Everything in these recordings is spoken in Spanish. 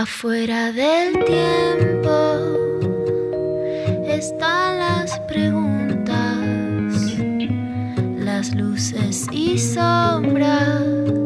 Afuera del tiempo están las preguntas, las luces y sombras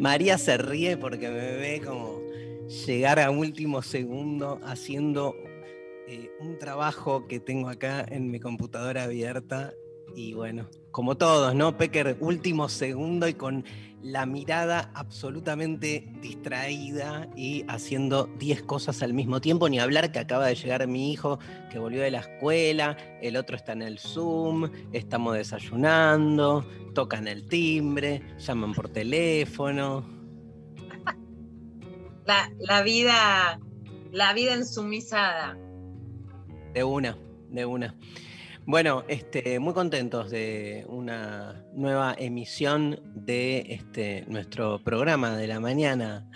María se ríe porque me ve como llegar a último segundo haciendo eh, un trabajo que tengo acá en mi computadora abierta. Y bueno, como todos, ¿no? Pecker, último segundo y con la mirada absolutamente distraída y haciendo 10 cosas al mismo tiempo, ni hablar que acaba de llegar mi hijo que volvió de la escuela, el otro está en el Zoom, estamos desayunando, tocan el timbre, llaman por teléfono. La, la vida, la vida ensumisada. De una, de una. Bueno, este, muy contentos de una nueva emisión de este, nuestro programa de la mañana,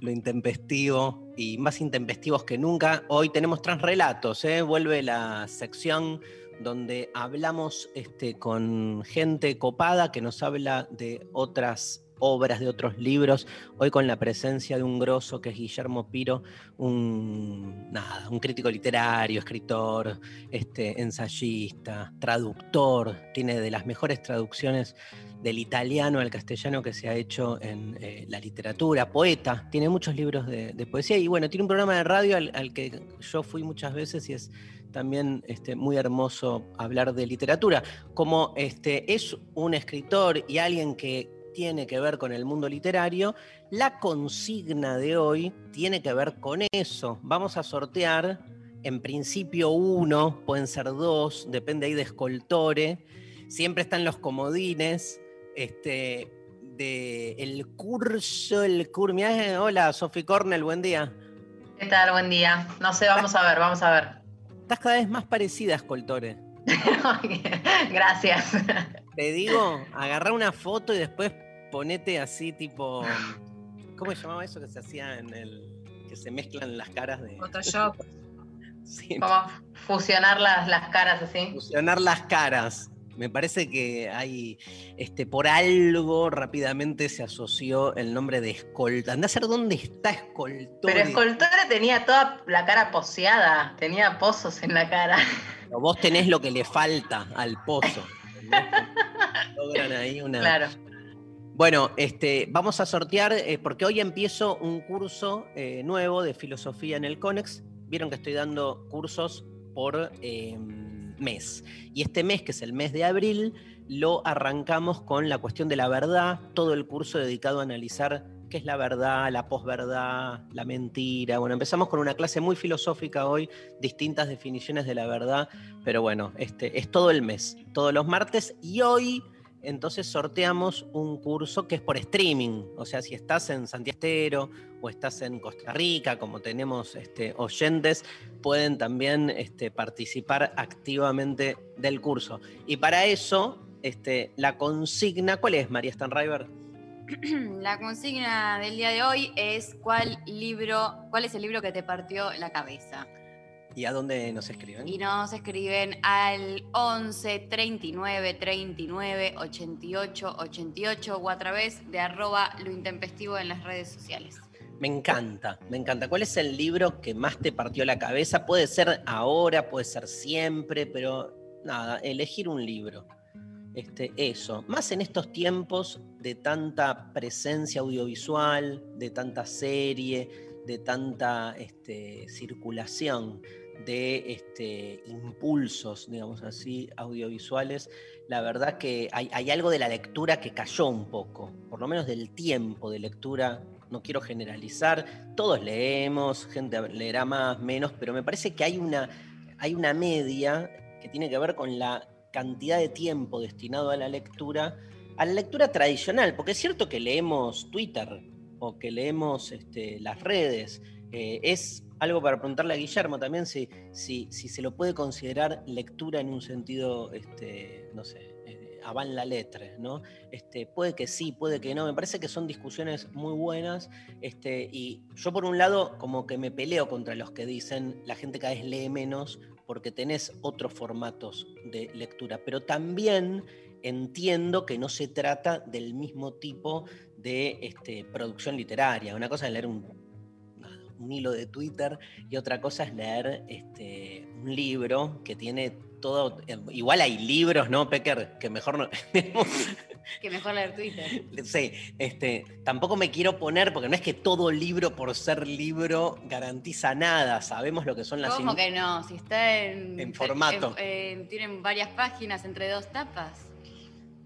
lo intempestivo y más intempestivos que nunca. Hoy tenemos transrelatos, ¿eh? vuelve la sección donde hablamos este, con gente copada que nos habla de otras obras, de otros libros, hoy con la presencia de un grosso que es Guillermo Piro, un, nada, un crítico literario, escritor, este, ensayista, traductor, tiene de las mejores traducciones del italiano al castellano que se ha hecho en eh, la literatura, poeta, tiene muchos libros de, poesía y bueno, tiene un programa de radio al, al que yo fui muchas veces y es también este, muy hermoso hablar de literatura. Como este, es un escritor y alguien que tiene que ver con el mundo literario, la consigna de hoy tiene que ver con eso. Vamos a sortear, en principio uno, pueden ser dos, depende ahí de Escoltore. Siempre están los comodines. Este, de el curso, el curso. Hola, Sofi Cornell, buen día. ¿Qué tal? Buen día. No sé, vamos a ver, vamos a ver. Estás cada vez más parecida a Escoltore. Gracias. Te digo, agarra una foto y después ponete así tipo. ¿Cómo se llamaba eso que se hacía en el. que se mezclan las caras de. Photoshop. sí. Como fusionar las, las caras así. Fusionar las caras. Me parece que hay, este, por algo rápidamente se asoció el nombre de Escolta. Anda a saber dónde está Escoltore. Pero Escoltore tenía toda la cara poseada, tenía pozos en la cara. Pero vos tenés lo que le falta al pozo. Logran ahí una. Claro. Bueno, este, vamos a sortear, eh, porque hoy empiezo un curso eh, nuevo de filosofía en el CONEX. Vieron que estoy dando cursos por eh, mes. Y este mes, que es el mes de abril, lo arrancamos con la cuestión de la verdad, todo el curso dedicado a analizar qué es la verdad, la posverdad, la mentira. Bueno, empezamos con una clase muy filosófica hoy, distintas definiciones de la verdad, pero bueno, este, es todo el mes, todos los martes, y hoy entonces sorteamos un curso que es por streaming, o sea, si estás en Santiago o estás en Costa Rica, como tenemos este, oyentes, pueden también este, participar activamente del curso. Y para eso, este, la consigna, ¿cuál es, María Stanriver? La consigna del día de hoy es ¿cuál libro, cuál es el libro que te partió la cabeza? ¿Y a dónde nos escriben? Y nos escriben al 11 39 39 88 88 o a través de arroba lo intempestivo en las redes sociales. Me encanta, me encanta. ¿Cuál es el libro que más te partió la cabeza? Puede ser ahora, puede ser siempre, pero nada, elegir un libro. Este, eso, más en estos tiempos de tanta presencia audiovisual, de tanta serie, de tanta este, circulación de este, impulsos, digamos así, audiovisuales, la verdad que hay, hay algo de la lectura que cayó un poco, por lo menos del tiempo de lectura. No quiero generalizar, todos leemos, gente leerá más, menos, pero me parece que hay una, hay una media que tiene que ver con la cantidad de tiempo destinado a la lectura, a la lectura tradicional, porque es cierto que leemos Twitter o que leemos este, las redes, eh, es algo para preguntarle a Guillermo también si, si, si, se lo puede considerar lectura en un sentido, este, no sé, eh, van la letra, ¿no? Este, puede que sí, puede que no. Me parece que son discusiones muy buenas. Este, y yo por un lado como que me peleo contra los que dicen la gente cada vez lee menos porque tenés otros formatos de lectura, pero también entiendo que no se trata del mismo tipo de este, producción literaria. Una cosa es leer un, un, hilo de Twitter y otra cosa es leer este, un libro que tiene todo. Igual hay libros, ¿no, Pecker? Que mejor no. que mejor leer Twitter. Sí, este, tampoco me quiero poner, porque no es que todo libro por ser libro garantiza nada. Sabemos lo que son las. ¿Cómo que no? Si está en. En formato. tienen varias páginas entre dos tapas.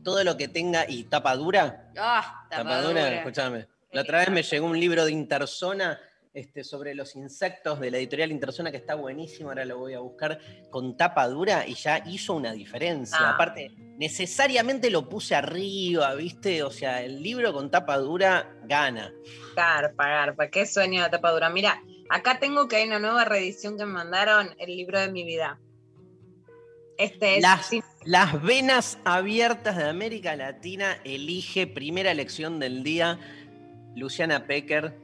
Todo lo que tenga. ¿Y tapa dura? Ah, tapa, dura. Escúchame. La otra vez me llegó un libro de Interzona este, sobre los insectos de la editorial Interzona, que está buenísimo, ahora lo voy a buscar, con tapa dura y ya hizo una diferencia. Ah. Aparte, necesariamente lo puse arriba, ¿viste? O sea, el libro con tapa dura gana. Garpa, garpa, qué sueño de tapa dura. Mira, acá tengo que hay una nueva reedición que me mandaron, el libro de mi vida. Este es las, las venas abiertas de América Latina elige primera elección del día Luciana Pecker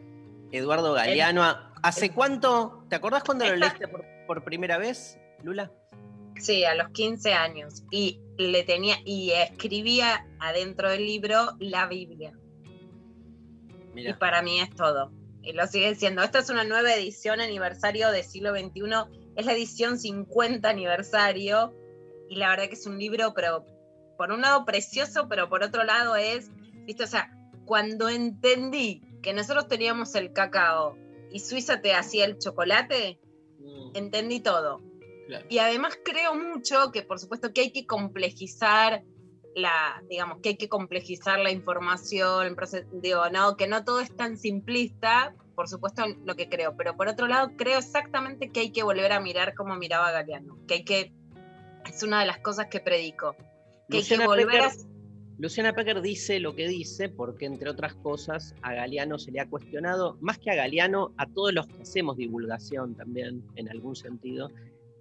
Eduardo Galeano. ¿Hace cuánto? ¿Te acordás cuando lo leíste por, por, primera vez, Lula? Sí, a los 15 años. Y le tenía, y escribía adentro del libro la Biblia. Mirá. Y para mí es todo. Y lo sigue siendo. Esta es una nueva edición aniversario del siglo XXI. Es la edición 50 aniversario. Y la verdad que es un libro, pero por un lado precioso, pero por otro lado es, ¿viste? O sea, cuando entendí que nosotros teníamos el cacao y Suiza te hacía el chocolate, Mm, entendí todo. claro. Y además creo mucho que por supuesto que hay que complejizar la, digamos, que hay que complejizar la información, digo, no, que no todo es tan simplista, por supuesto lo que creo, pero por otro lado creo exactamente que hay que volver a mirar como miraba Galeano, que hay que, es una de las cosas que predico, que Luciana hay que volver a... Luciana Pecker dice lo que dice porque, entre otras cosas, a Galeano se le ha cuestionado, más que a Galeano, a todos los que hacemos divulgación también, en algún sentido,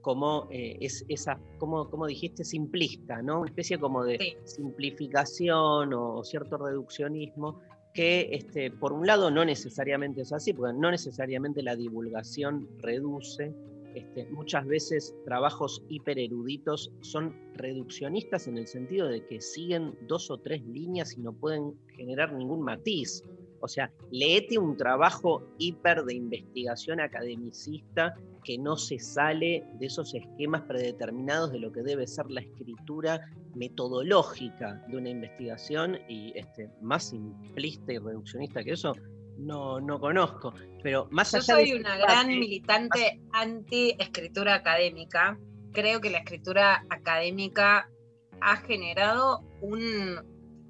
como eh, es esa, como, como dijiste, simplista, ¿no? Una especie como de Sí. simplificación o, o cierto reduccionismo que, este, por un lado, no necesariamente es así, porque no necesariamente la divulgación reduce, este, muchas veces trabajos hipereruditos son reduccionistas en el sentido de que siguen dos o tres líneas y no pueden generar ningún matiz. O sea, leete un trabajo hiper de investigación academicista que no se sale de esos esquemas predeterminados de lo que debe ser la escritura metodológica de una investigación y este, más simplista y reduccionista que eso no, no conozco. Pero más Yo allá soy una gran militante anti-escritura académica. Creo que la escritura académica ha generado un,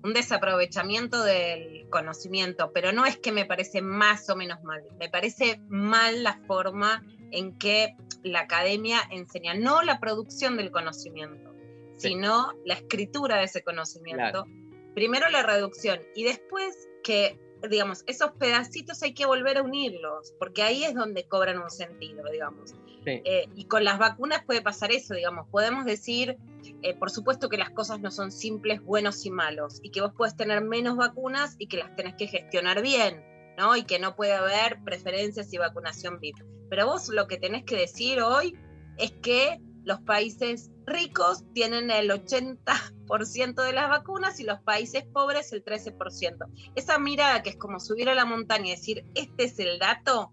un desaprovechamiento del conocimiento, pero no es que me parece más o menos mal, me parece mal la forma en que la academia enseña, no la producción del conocimiento, Sí. sino la escritura de ese conocimiento. Primero la reducción y después que digamos, esos pedacitos hay que volver a unirlos, porque ahí es donde cobran un sentido, digamos. Sí. Eh, y con las vacunas puede pasar eso, digamos, podemos decir, eh, por supuesto que las cosas no son simples, buenos y malos, y que vos puedes tener menos vacunas y que las tenés que gestionar bien, ¿no? Y que no puede haber preferencias y vacunación VIP. Pero vos lo que tenés que decir hoy es que los países ricos tienen el 80% de las vacunas y los países pobres el 13%. Esa mirada que es como subir a la montaña y decir, este es el dato,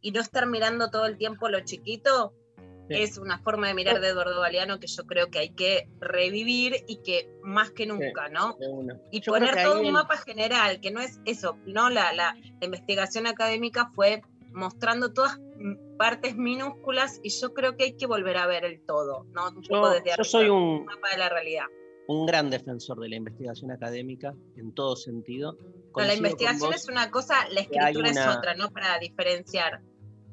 y no estar mirando todo el tiempo lo chiquito, Sí. es una forma de mirar de Eduardo Galeano que yo creo que hay que revivir y que más que nunca, ¿no? Y Yo poner todo un mapa general, que no es eso, no la, la, la investigación académica fue mostrando todas partes minúsculas y yo creo que hay que volver a ver el todo, ¿no? Un Yo, poco desde yo soy un, mapa de la realidad. un gran defensor de la investigación académica en todo sentido. La investigación es una cosa, la escritura es otra, ¿no? Para diferenciar.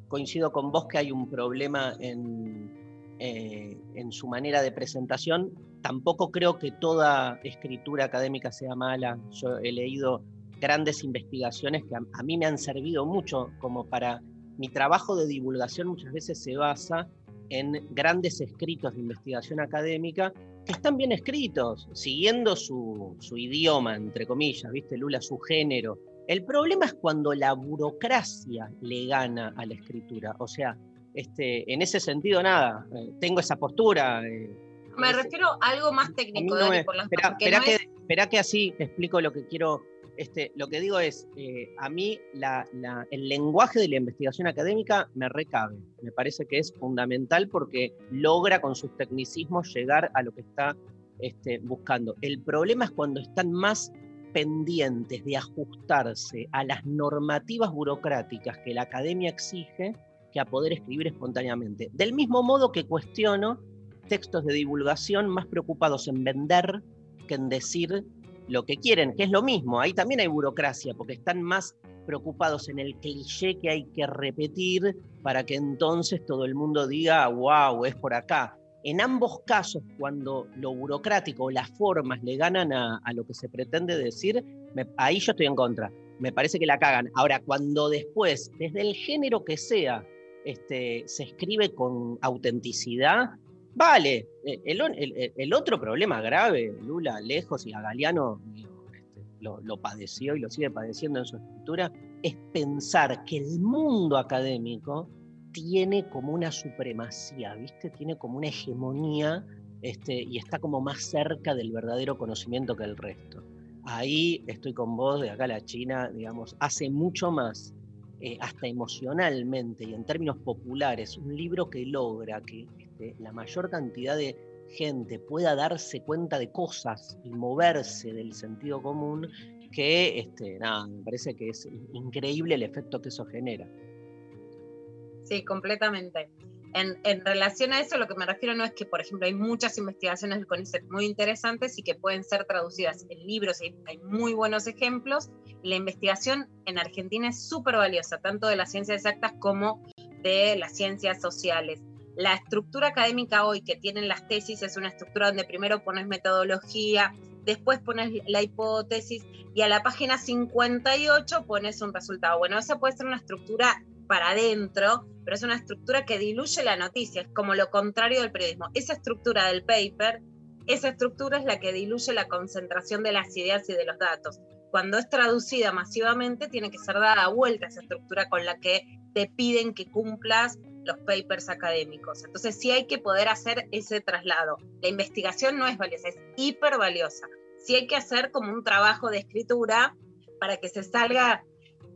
coincido con vos que hay un problema en, eh, en su manera de presentación. Tampoco creo que toda escritura académica sea mala. Yo he leído grandes investigaciones que a, mí me han servido mucho como para mi trabajo de divulgación muchas veces se basa en grandes escritos de investigación académica que están bien escritos, siguiendo su, su idioma, entre comillas, ¿viste, Lula? Su género, el problema es cuando la burocracia le gana a la escritura. O sea, este, en ese sentido, nada, eh, tengo esa postura. eh, Me ese- refiero a algo más técnico, no Dani, por las espera, porque espera no que, es- espera que así explico lo que quiero. Este, lo que digo es, eh, a mí la- la- el lenguaje de la investigación académica me recabe. Me parece que es fundamental porque logra con sus tecnicismos llegar a lo que está este, buscando. El problema es cuando están más pendientes de ajustarse a las normativas burocráticas que la academia exige que a poder escribir espontáneamente. Del mismo modo que cuestiono textos de divulgación más preocupados en vender que en decir lo que quieren, que es lo mismo. Ahí también hay burocracia, porque están más preocupados en el cliché que hay que repetir para que entonces todo el mundo diga, wow, es por acá. En ambos casos, cuando lo burocrático o las formas le ganan a, lo que se pretende decir, ahí yo estoy en contra. Me parece que la cagan. Ahora, cuando después, desde el género que sea, este, se escribe con autenticidad, vale. El, otro problema grave, Lula, lejos y a Galeano este, lo, lo padeció y lo sigue padeciendo en su escritura, es pensar que el mundo académico tiene como una supremacía, ¿viste? Tiene como una hegemonía este, y está como más cerca del verdadero conocimiento que el resto. Ahí estoy con vos, de acá a la China, digamos, hace mucho más, eh, hasta emocionalmente y en términos populares, un libro que logra que la mayor cantidad de gente pueda darse cuenta de cosas y moverse del sentido común, que este, nada, me parece que es increíble el efecto que eso genera. Sí, completamente. En, en relación a eso, lo que me refiero no es que, por ejemplo, hay muchas investigaciones del CONICET muy interesantes y que pueden ser traducidas en libros, y hay muy buenos ejemplos. La investigación en Argentina es súper valiosa, tanto de las ciencias exactas como de las ciencias sociales. La estructura académica hoy que tienen las tesis es una estructura donde primero pones metodología, después pones la hipótesis y a la página 58 pones un resultado. Bueno, esa puede ser una estructura para adentro, pero es una estructura que diluye la noticia, es como lo contrario del periodismo. Esa estructura del paper, esa estructura es la que diluye la concentración de las ideas y de los datos. Cuando es traducida masivamente, tiene que ser dada vuelta esa estructura con la que te piden que cumplas los papers académicos. Entonces sí hay que poder hacer ese traslado. La investigación no es valiosa, es hiper valiosa. Sí hay que hacer como un trabajo de escritura para que se salga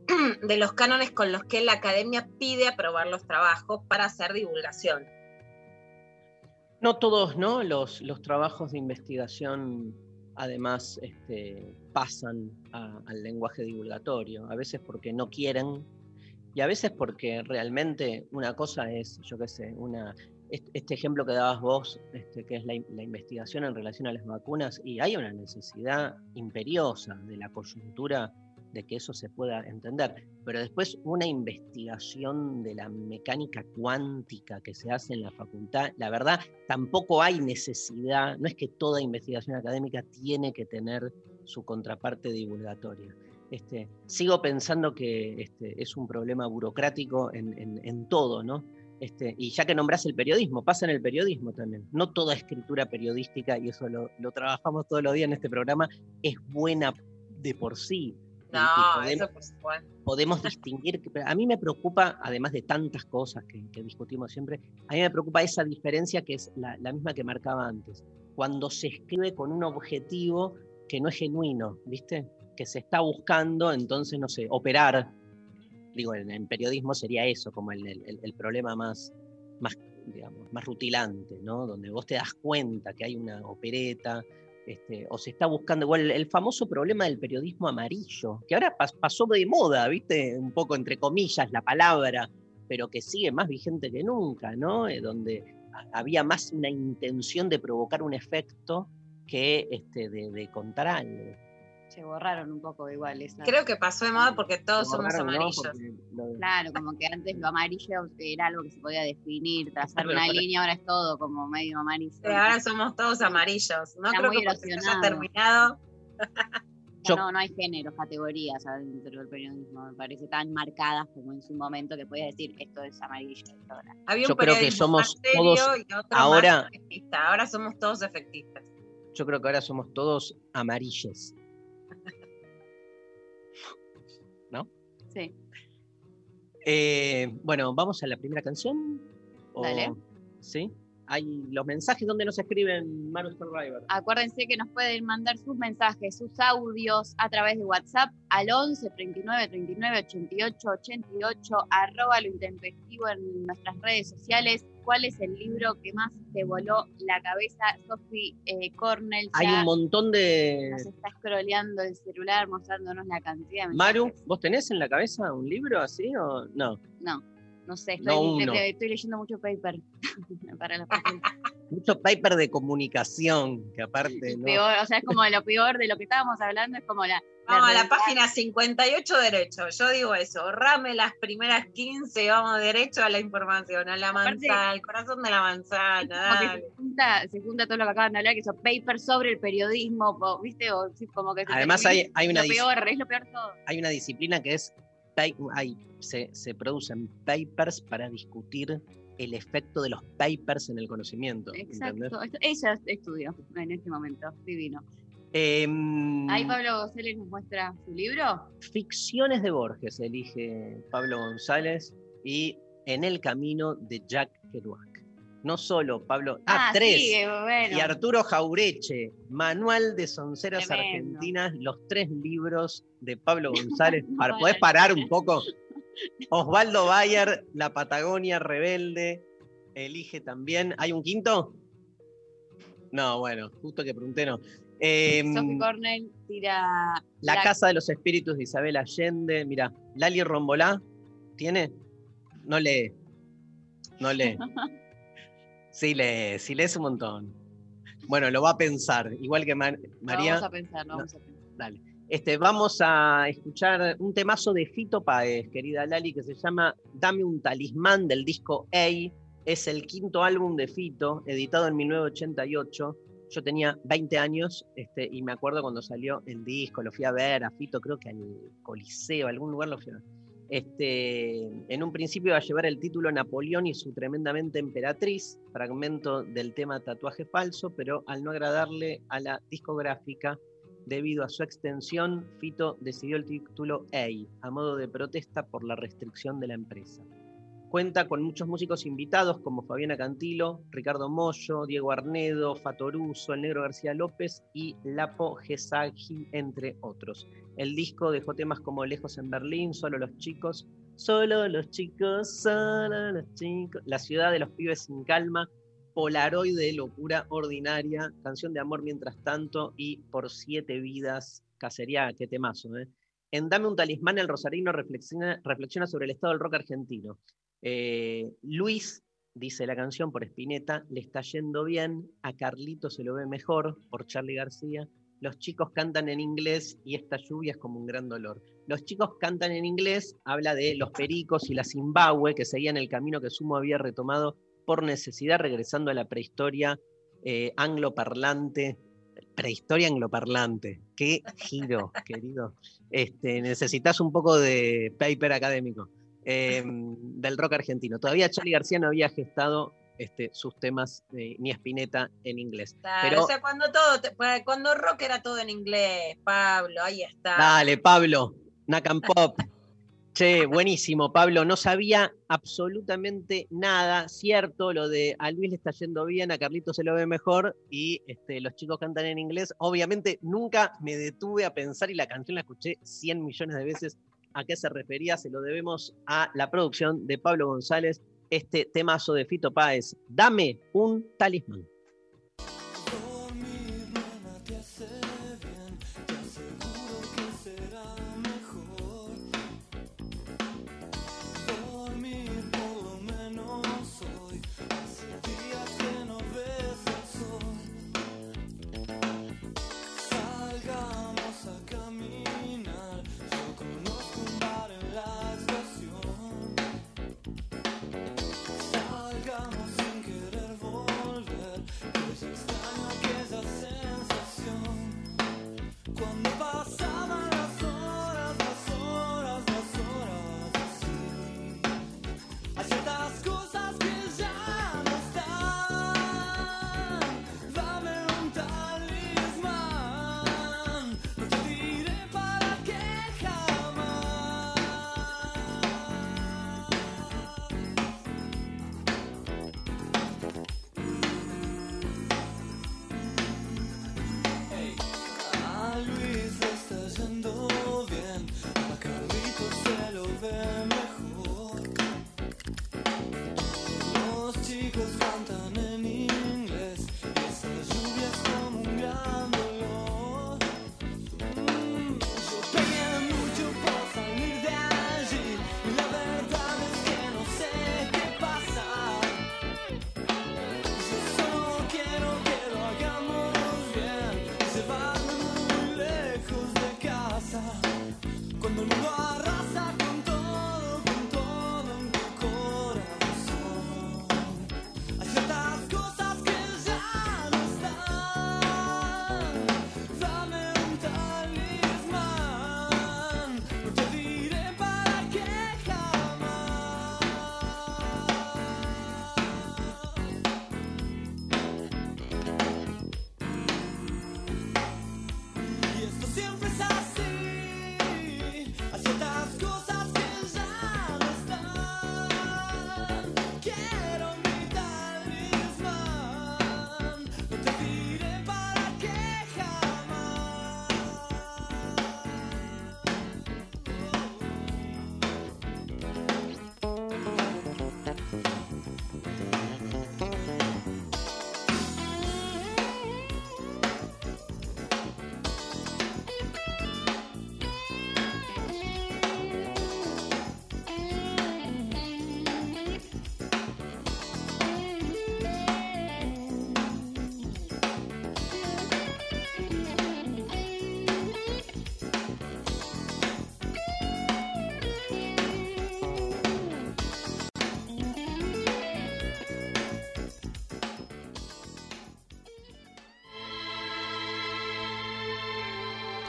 de los cánones con los que la academia pide aprobar los trabajos para hacer divulgación. No todos, ¿no? Los, los trabajos de investigación, además, este, pasan al lenguaje divulgatorio. A veces porque no quieren y a veces porque realmente una cosa es, yo qué sé, una, est- este ejemplo que dabas vos, este, que es la, la investigación en relación a las vacunas, y hay una necesidad imperiosa de la coyuntura de que eso se pueda entender. Pero después una investigación de la mecánica cuántica que se hace en la facultad, la verdad, tampoco hay necesidad, no es que toda investigación académica tiene que tener su contraparte divulgatoria. Este, sigo pensando que este, es un problema burocrático en, en- en todo, ¿no? Este, y ya que nombrás el periodismo, pasa en el periodismo también. No toda escritura periodística, y eso lo, lo trabajamos todos los días en este programa, es buena de por sí. No, podemos- eso por supuesto. podemos distinguir. A mí me preocupa, además de tantas cosas que, que discutimos siempre, a mí me preocupa esa diferencia que es la, la misma que marcaba antes. Cuando se escribe con un objetivo que no es genuino, ¿viste? Que se está buscando, entonces, no sé, operar. Digo, en, periodismo sería eso, como el, problema más, más, digamos, más rutilante, ¿no? Donde vos te das cuenta que hay una opereta, este, o se está buscando igual el, famoso problema del periodismo amarillo, que ahora pas- pasó de moda, ¿viste? Un poco entre comillas la palabra, pero que sigue más vigente que nunca, ¿no? Eh, donde había más una intención de provocar un efecto que este, de contar algo. Se borraron un poco igual esa. Creo que pasó de moda porque todos somos amarillos. Lo- Claro, como que antes lo amarillo era algo que se podía definir, trazar una para- línea, ahora es todo como medio amarillo. Ahora somos todos amarillos. No Está creo muy que porque se haya erosionado. terminado. Yo- No, no hay géneros, categorías dentro del periodismo, me parece tan marcadas como en su momento que podías decir esto es amarillo. esto ahora. Había un Yo creo que somos todos ahora-. Ahora somos todos efectistas. yo creo que ahora somos todos amarilles. Sí. Eh, bueno, vamos a la primera canción. ¿O- Dale. ¿Sí? Hay los mensajes donde nos escriben Maru Survivor. Acuérdense que nos pueden mandar sus mensajes, sus audios a través de WhatsApp al 11 39 39 88 88, arroba lo intempestivo en nuestras redes sociales. ¿Cuál es el libro que más te voló la cabeza? Sophie eh, Cornell Hay un montón de. nos está scrolleando el celular mostrándonos la cantidad de Maru, mensajes. ¿vos tenés en la cabeza un libro así o no? No, no sé, No estoy, uno. le- estoy leyendo mucho paper para la. Mucho paper de comunicación, que aparte, ¿no? Peor, o sea, es como lo peor de lo que estábamos hablando, es como la... Vamos a la página 58 derecho. Yo digo eso. Ahorrame las primeras 15, vamos derecho a la información, a la Aparte- manzana, al corazón de la manzana. se junta, se junta todo lo que acaban de hablar, que son papers sobre el periodismo, ¿viste? O, sí, como que se Además hay, hay una lo peor, es lo peor de todo. hay una disciplina que es hay- se, se producen papers para discutir el efecto de los papers en el conocimiento. ¿entendés? Exacto, esto- ella estudió en este momento, divino. Em, Ahí Pablo González nos muestra su libro. Ficciones de Borges elige Pablo González y En el camino de Jack Kerouac. No solo Pablo, ah, tres. sí, eh, bueno. Y Arturo Jaureche, Manual de Sonceras Tremendo. Argentinas, los tres libros de Pablo González. Para, ¿Podés parar un poco? Osvaldo Bayer, La Patagonia Rebelde, elige también. ¿Hay un quinto? No, bueno, justo que pregunté, no. Em, Sophie Cornell tira la Casa de los Espíritus de Isabel Allende. Mira, Lali Rombolá, ¿tiene? No lee. No lee. Sí lee, sí lees un montón. Bueno, lo va a pensar, igual que Lo María. Vamos a pensar, lo vamos a pensar. Dale. Este, vamos a escuchar un temazo de Fito Páez, querida Lali, que se llama Dame un talismán del disco A. Es el quinto álbum de Fito, editado en 1988. Yo tenía 20 años este, y me acuerdo cuando salió el disco, lo fui a ver a Fito, creo que al Coliseo, algún lugar lo fui a ver. Este, en un principio iba a llevar el título Napoleón y su tremendamente emperatriz, fragmento del tema Tatuaje Falso, pero al no agradarle a la discográfica, debido a su extensión, Fito decidió el título A, a modo de protesta por la restricción de la empresa. Cuenta con muchos músicos invitados como Fabiana Cantilo, Ricardo Mollo, Diego Arnedo, Fatoruso, El Negro García López y Lapo Gesagi, entre otros. El disco dejó temas como Lejos en Berlín, Solo los chicos, Solo los chicos, solo los chicos, La ciudad de los pibes sin calma, Polaroid de locura ordinaria, Canción de amor mientras tanto y Por siete vidas, Cacería, qué temazo, ¿eh? En Dame un talismán, el rosarino reflexiona, sobre el estado del rock argentino. Eh, Luis, dice la canción por Spinetta, le está yendo bien, a Carlito se lo ve mejor, por Charlie García. Los chicos cantan en inglés y esta lluvia es como un gran dolor. Los chicos cantan en inglés, habla de los pericos y la Zimbabue que seguían el camino que Sumo había retomado por necesidad, regresando a la prehistoria eh, angloparlante. Prehistoria angloparlante. Qué giro, querido. Este, necesitas un poco de paper académico eh, del rock argentino. Todavía Charlie García no había gestado este, sus temas eh, ni Spinetta en inglés. Claro, Pero- o sea, cuando todo, te- cuando rock era todo en inglés, Pablo, ahí está. Dale, Pablo, Nakam Pop. Che, buenísimo, Pablo. No sabía absolutamente nada. Cierto, lo de a Luis le está yendo bien, a Carlito se lo ve mejor y este, los chicos cantan en inglés. Obviamente nunca me detuve a pensar y la canción la escuché 100 millones de veces. ¿A qué se refería? Se lo debemos a la producción de Pablo González, este temazo de Fito Páez. Dame un talismán.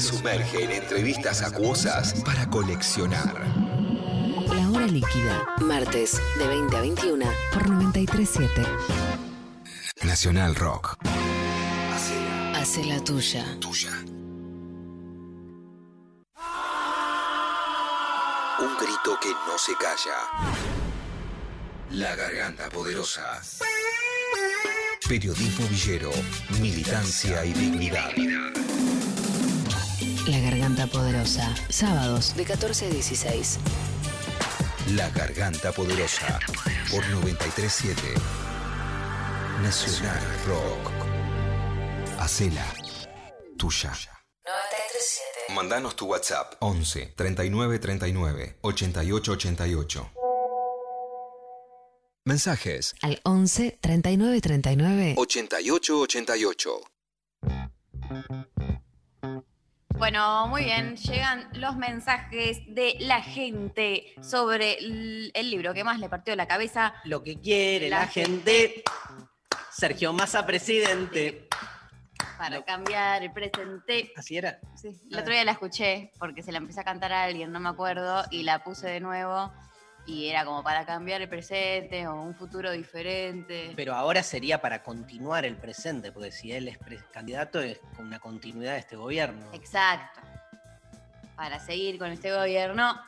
Se sumerge en entrevistas acuosas para coleccionar. La hora líquida. Martes de 20 a 21 por 937. Nacional Rock. Hace la tuya. Tuya. Un grito que no se calla. La garganta poderosa. Periodismo villero, militancia y dignidad. La garganta poderosa. Sábados de 14 a 16. La garganta poderosa. Por 937. Nacional Rock. Hacela tuya. 937. Mandanos tu WhatsApp 11 39 39 88 88. Mensajes Al 11 39 39. 88 88. Bueno, muy bien. Llegan los mensajes de la gente sobre el, libro que más le partió la cabeza. Lo que quiere la, La gente. Sergio Massa, presidente. Para cambiar el presente. Así era. Sí, el otro día la escuché porque se la empecé a cantar a alguien, no me acuerdo, y la puse de nuevo. Y era como para cambiar el presente o un futuro diferente. Pero ahora sería para continuar el presente, porque si él es candidato es con una continuidad de este gobierno. Exacto. Para seguir con este gobierno,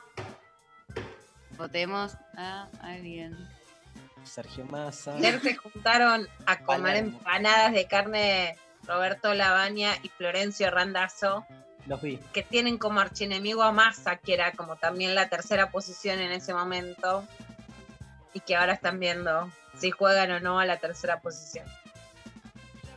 votemos a alguien. Sergio Massa. Ayer se juntaron a comer Palermo. empanadas de carne Roberto Labaña y Florencio Randazzo, Los vi. que tienen como archienemigo a Massa, que era como también la tercera posición en ese momento, y que ahora están viendo si juegan o no a la tercera posición.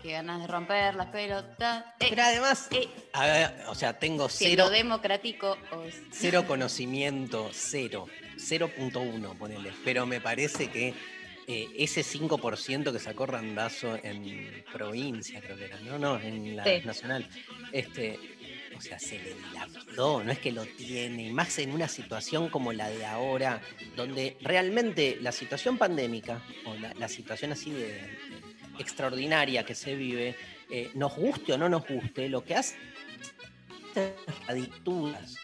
Qué ganas de romper las pelotas. Eh, Pero además, eh, a ver, o sea, tengo cero, democrático o cero conocimiento, cero, 0.1, ponele. Pero me parece que eh, ese 5% que sacó Randazo en provincia, creo que era, no, no, en la Sí. nacional, este, o sea, se le dilapidó, no es que lo tiene, y más en una situación como la de ahora, donde realmente la situación pandémica, o la, la situación así de, extraordinaria que se vive, eh, nos guste o no nos guste, lo que hace radicturas.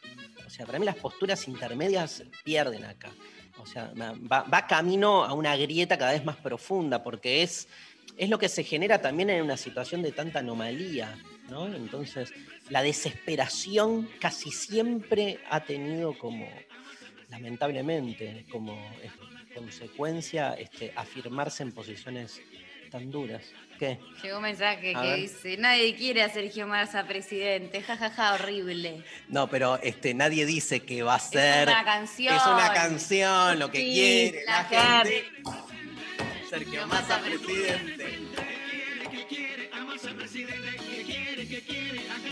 O sea, para mí las posturas intermedias pierden acá. O sea, va, va camino a una grieta cada vez más profunda, porque es, es lo que se genera también en una situación de tanta anomalía, ¿no? Entonces, la desesperación casi siempre ha tenido como lamentablemente, como este, consecuencia, este, afirmarse en posiciones tan duras. ¿Qué? Llegó un mensaje A que ver. dice, nadie quiere a Sergio Massa presidente, jajaja, horrible. No, pero este, nadie dice que va a Es ser. una canción. Es una canción, lo que Sí, quiere la, la gente. Sergio Massa, presidente.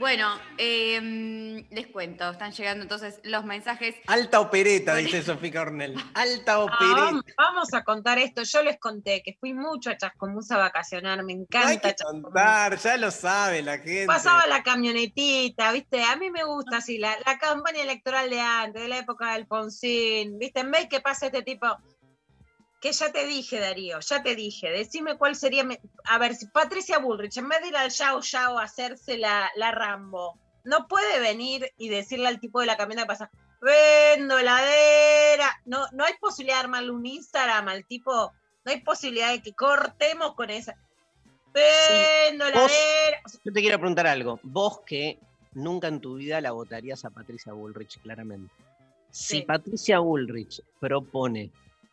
Bueno, eh, les cuento, están llegando entonces los mensajes. Alta opereta, dice Sofía Cornell. Alta Ah, opereta. vamos, vamos a contar esto. Yo les conté que fui mucho a Chascomús a vacacionar, me No hay encanta que Chascomús. contar, ya lo sabe la gente. Pasaba la camionetita, ¿viste? A mí me gusta así, la, la campaña electoral de antes, de la época de Alfonsín, ¿viste? En vez que pase este tipo. Que ya te dije, Darío, ya te dije, decime cuál sería. A ver, si Patricia Bullrich, en vez de ir al Yao Yao a hacerse la, la Rambo, no puede venir y decirle al tipo de la camioneta que pasa, vendo heladera. No, no hay posibilidad de armarle un Instagram al tipo, no hay posibilidad de que cortemos con esa. Vendo Vos- heladera. Yo te quiero preguntar algo. Vos que nunca en tu vida la votarías a Patricia Bullrich, claramente. Si Sí. Patricia Bullrich propone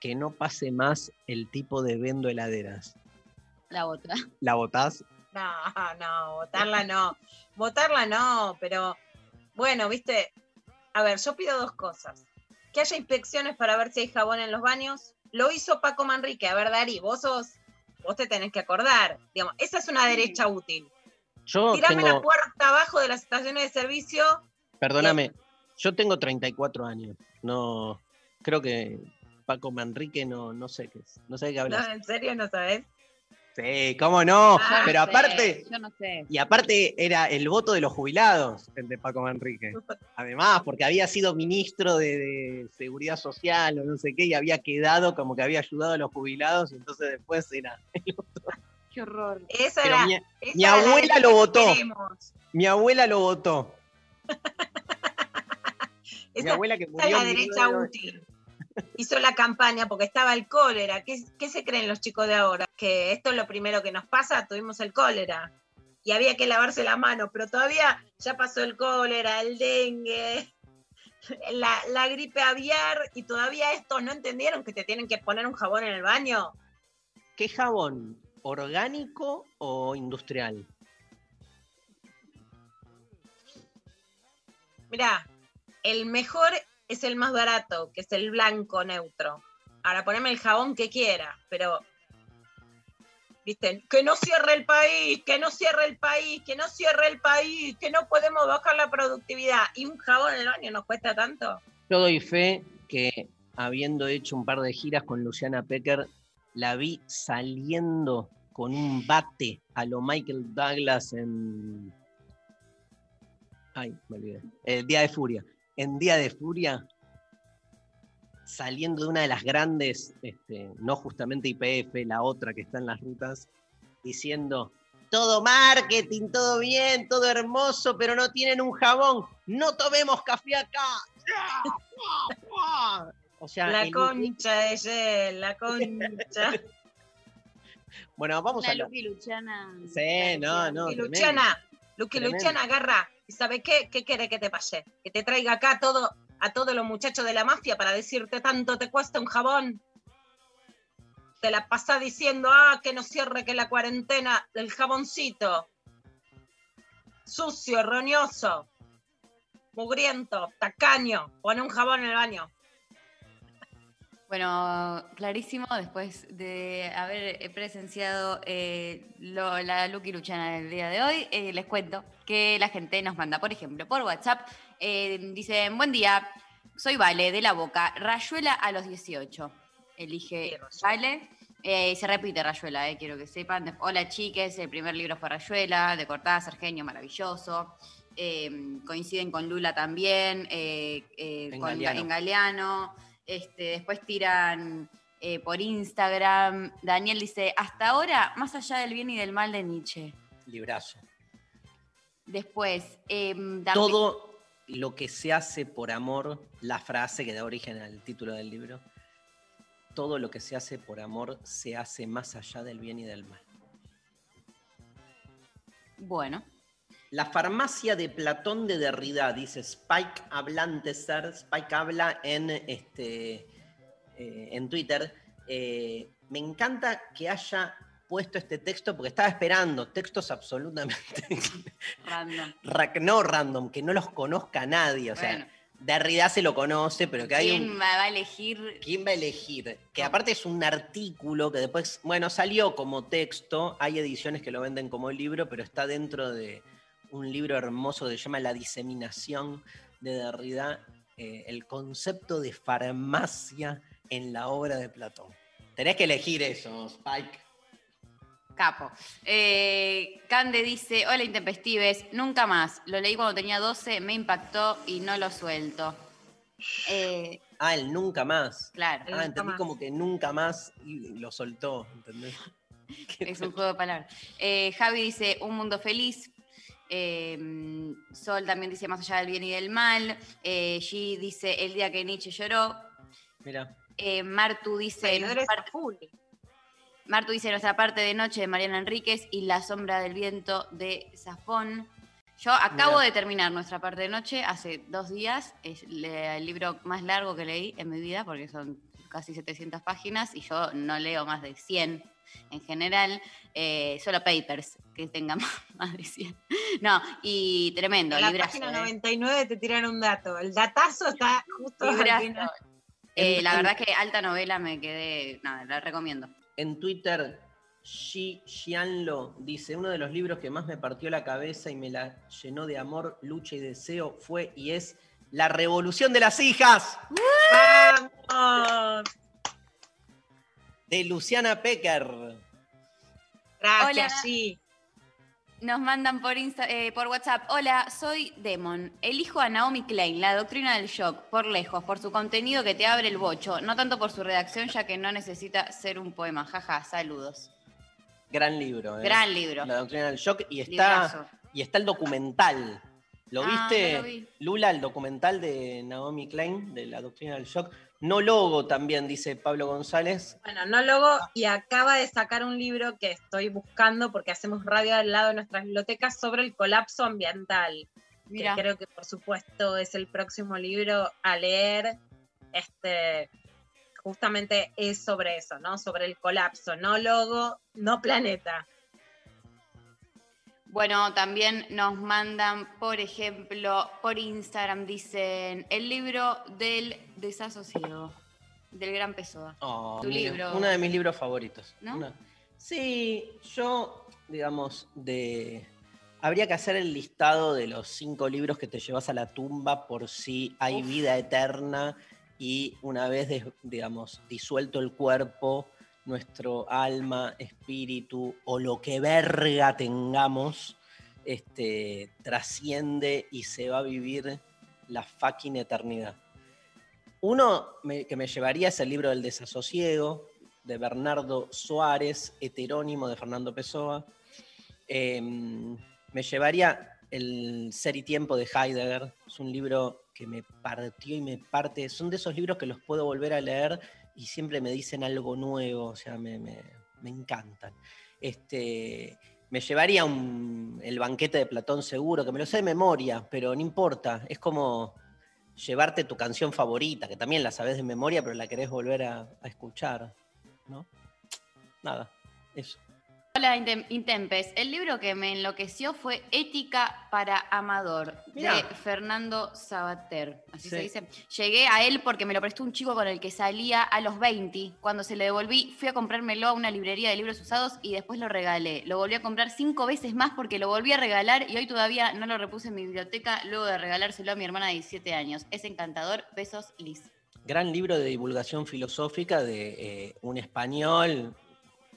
que no pase más el tipo de vendo heladeras, La otra. ¿la votás? No, no, votarla no. Votarla no, pero bueno, viste. A ver, yo pido dos cosas. Que haya inspecciones para ver si hay jabón en los baños. Lo hizo Paco Manrique. A ver, Dari, vos sos, vos te tenés que acordar. Digamos, esa es una derecha útil. Yo Tirame tengo, la puerta abajo de las estaciones de servicio. perdóname, yo tengo 34 años. No, creo que Paco Manrique no, no sé qué es. No sé de qué No, hablas. en serio, no sabés. Sí, cómo no. Ah, Pero No sé, aparte, Yo no sé. Y aparte era el voto de los jubilados, el de Paco Manrique. Además, porque había sido ministro de, de Seguridad Social o no sé qué, y había quedado como que había ayudado a los jubilados, y entonces después era. Qué horror. Esa era. mi, esa mi era la abuela lo que votó. queremos. mi abuela lo votó. Mi Esa- abuela que Esa es murió. la en derecha 1990. útil. Hizo la campaña porque estaba el cólera. ¿Qué, qué se creen los chicos de ahora? Que esto es lo primero que nos pasa, tuvimos el cólera. Y había que lavarse la mano, pero todavía ya pasó el cólera, el dengue, la, la gripe aviar, y todavía estos no entendieron que te tienen que poner un jabón en el baño. ¿Qué jabón? ¿Orgánico o industrial? Mirá, el mejor es el más barato, que es el blanco neutro. Ahora poneme el jabón que quieras, pero. ¿Viste? Que no cierre el país, que no cierre el país, que no cierre el país, que no podemos bajar la productividad. ¿Y un jabón en el baño nos cuesta tanto? Yo doy fe que habiendo hecho un par de giras con Luciana Pecker, la vi saliendo con un bate a lo Michael Douglas en. Ay, me olvidé. El Día de Furia. En Día de Furia, saliendo de una de las grandes, este, no justamente IPF, la otra que está en las rutas, diciendo. Todo marketing, todo bien, todo hermoso, pero no tienen un jabón. No tomemos café acá. O sea, La el- concha de Yel, la concha. bueno, vamos La a. Luqui Luciana. Sí, no, no. y tremendo. Luciana, lo que Tremendo. Luciana agarra, ¿y sabe qué? ¿Qué quiere que te pase? Que te traiga acá todo, a todos los muchachos de la mafia para decirte tanto te cuesta un jabón. Te la pasa diciendo, ah, que no cierre que la cuarentena del jaboncito. Sucio, roñoso, mugriento, tacaño, pone un jabón en el baño. Bueno, clarísimo, después de haber presenciado eh, lo- la Lucky Luchana del día de hoy, eh, les cuento que la gente nos manda, por ejemplo, por WhatsApp, eh, dicen, buen día, soy Vale, de La Boca, Rayuela a los 18. Elige. Vale. Eh, se repite Rayuela, eh, quiero que sepan. Hola chiques, el primer libro fue Rayuela, de Cortázar, genio maravilloso. Eh, coinciden con Lula también, eh, eh, En con Galeano. en Galeano. Este, después tiran eh, por Instagram. Daniel dice, hasta ahora, más allá del bien y del mal de Nietzsche. Librazo. Después, eh, también- Todo lo que se hace por amor, la frase que da origen al título del libro, todo lo que se hace por amor se hace más allá del bien y del mal. Bueno, La farmacia de Platón de Derrida, dice Spike Hablante Ser. Spike habla en, este, eh, en Twitter. Eh, me encanta que haya puesto este texto porque estaba esperando textos absolutamente random. ra- no random, que no los conozca nadie. O sea, Bueno. Derrida se lo conoce, pero que hay un, ¿Quién va a elegir? ¿Quién va a elegir? Que aparte es un artículo que después, bueno, salió como texto, hay ediciones que lo venden como libro, pero está dentro de un libro hermoso que se llama La diseminación de Derrida, eh, el concepto de farmacia en la obra de Platón. Tenés que elegir eso, Spike. Capo. Eh, Cande dice, hola intempestives, nunca más. Lo leí cuando tenía 12, me impactó y no lo suelto. Eh, Ah, el nunca más. claro, Ah, entendí más. como que nunca más y lo soltó, ¿entendés? es un juego de palabras. Eh, Javi dice, un mundo feliz. Eh, Sol también dice, más allá del bien y del mal. Eh, G dice, el día que Nietzsche lloró. Mira, Eh, Martu dice, parte-. Martu dice nuestra parte de noche de Mariana Enríquez y La sombra del viento de Safón. Yo acabo Mirá. de terminar nuestra parte de noche hace dos días. Es el libro más largo que leí en mi vida porque son casi 700 páginas y yo no leo más de 100 en general. eh, solo papers que tengan más de 100. No, y tremendo. En la librazo, página eh. 99 te tiran un dato. El datazo está justo al. Eh, la en- verdad que alta novela me quedé, nada, la recomiendo. En Twitter, Xi Xianlo dice, uno de los libros que más me partió la cabeza y me la llenó de amor, lucha y deseo fue y es La Revolución de las Hijas, ¡Vamos! De Luciana Pecker. Gracias, Hola. sí. Nos mandan por, Insta- eh, por WhatsApp. Hola, soy Demon. Elijo a Naomi Klein, la doctrina del shock, por lejos, por su contenido que te abre el bocho, no tanto por su redacción, ya que no necesita ser un poema. Jaja, saludos. Gran libro. ¿eh? Gran libro. La Doctrina del Shock y está, Librazo. y está el documental. ¿Lo Ah, viste, no lo vi. Lula, el documental de Naomi Klein, de la Doctrina del Shock? No logo también, dice Pablo González. Bueno, no logo y acaba de sacar un libro que estoy buscando porque hacemos radio al lado de nuestras bibliotecas sobre el colapso ambiental. Mira, que creo que por supuesto es el próximo libro a leer. Este justamente es sobre eso, ¿no? Sobre el colapso, no logo, no planeta. Bueno, también nos mandan, por ejemplo, por Instagram, dicen el libro del desasosiego, del gran Pessoa. Oh, Tu mi- libro. Uno de mis libros favoritos. ¿No? Una- Sí, yo, digamos, de. Habría que hacer el listado de los cinco libros que te llevas a la tumba por si hay Uf. vida eterna y una vez, digamos, disuelto el cuerpo, nuestro alma, espíritu o lo que verga tengamos, este, trasciende y se va a vivir la fucking eternidad. Uno me- que me llevaría es el libro del desasosiego de Bernardo Suárez, heterónimo de Fernando Pessoa. Eh, me llevaría el Ser y Tiempo de Heidegger. Es un libro que me partió y me parte. Son de esos libros que los puedo volver a leer y siempre me dicen algo nuevo. O sea, me, me- encantan. Este, me llevaría un- el banquete de Platón seguro, que me lo sé de memoria, pero no importa. Es como llevarte tu canción favorita, que también la sabes de memoria, pero la querés volver a, a escuchar, ¿no? Nada, eso. Hola Intem- Intempes, el libro que me enloqueció fue Ética para Amador, Mirá. de Fernando Sabater, así se dice. Llegué a él porque me lo prestó un chico con el que salía a los 20. Cuando se lo devolví, fui a comprármelo a una librería de libros usados y después lo regalé. Lo volví a comprar cinco veces más porque lo volví a regalar y hoy todavía no lo repuse en mi biblioteca luego de regalárselo a mi hermana de 17 años. Es encantador. Besos, Liz. Gran libro de divulgación filosófica de eh, un español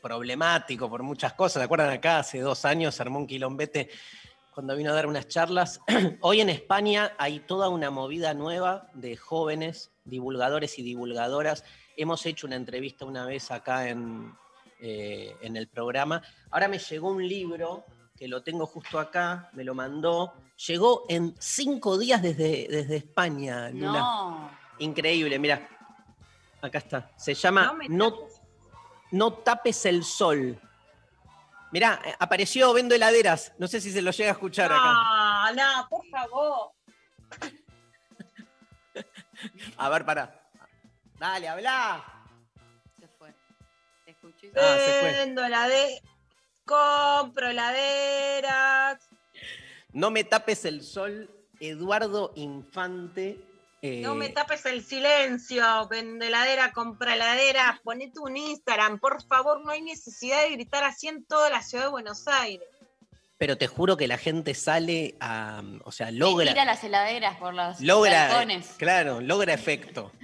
problemático por muchas cosas. ¿Se acuerdan acá? Hace dos años armó un quilombete cuando vino a dar unas charlas. Hoy en España hay toda una movida nueva de jóvenes divulgadores y divulgadoras. Hemos hecho una entrevista una vez acá en, eh, en el programa. Ahora me llegó un libro que lo tengo justo acá, me lo mandó. Llegó en cinco días desde, desde España, Lula. No. Increíble, mira. acá está. Se llama No No, tapes. el sol. Mirá, eh, apareció Vendo Heladeras. No sé si se lo llega a escuchar acá. No, no, por favor. A ver, pará. Dale, habla. Se fue. Te escuché. Ah, se fue. Vendo helade- compro heladeras. No me tapes el sol, Eduardo Infante. Eh, No me tapes el silencio. Vendo heladera, compra heladera. Ponete un Instagram, por favor. No hay necesidad de gritar así en toda la ciudad de Buenos Aires. Pero te juro que la gente sale a. O sea, logra. Ir a las heladeras por los Logra. balcones. Claro, logra efecto.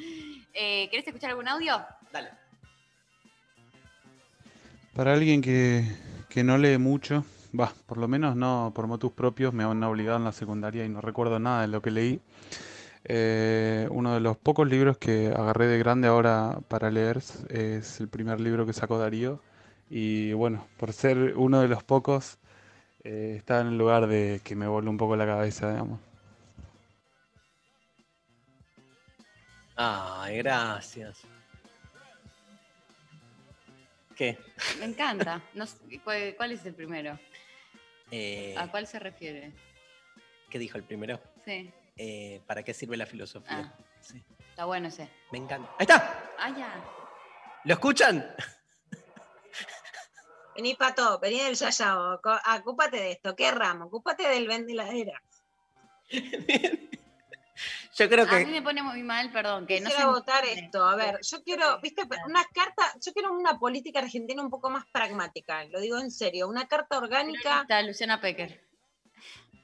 Eh, ¿Querés escuchar algún audio? Dale. Para alguien que, que no lee mucho, va, por lo menos no por motus propios, me han obligado en la secundaria y no recuerdo nada de lo que leí. Eh, uno de los pocos libros que agarré de grande ahora para leer es- el primer libro que sacó Darío. Y bueno, por ser uno de los pocos, eh, está en el lugar de que me voló un poco la cabeza, digamos. Ay, gracias. ¿Qué? Me encanta. No sé, ¿cuál, cuál es el primero? Eh, ¿A cuál se refiere? ¿Qué dijo el primero? Sí, Eh, ¿Para qué sirve la filosofía? Ah. Sí, está bueno ese. me encanta. ¡Ahí está! Ah, ya. ¿Lo escuchan? Vení, Pato, vení del Yayao. Ocúpate de esto. ¿Qué ramo? Ocúpate del vende heladera. Yo creo A mí que. me pone muy mal, perdón, que no Quisiera se votar esto. A ver, yo quiero, viste, unas cartas, yo quiero una política argentina un poco más pragmática, lo digo en serio, una carta orgánica Está Luciana Pecker.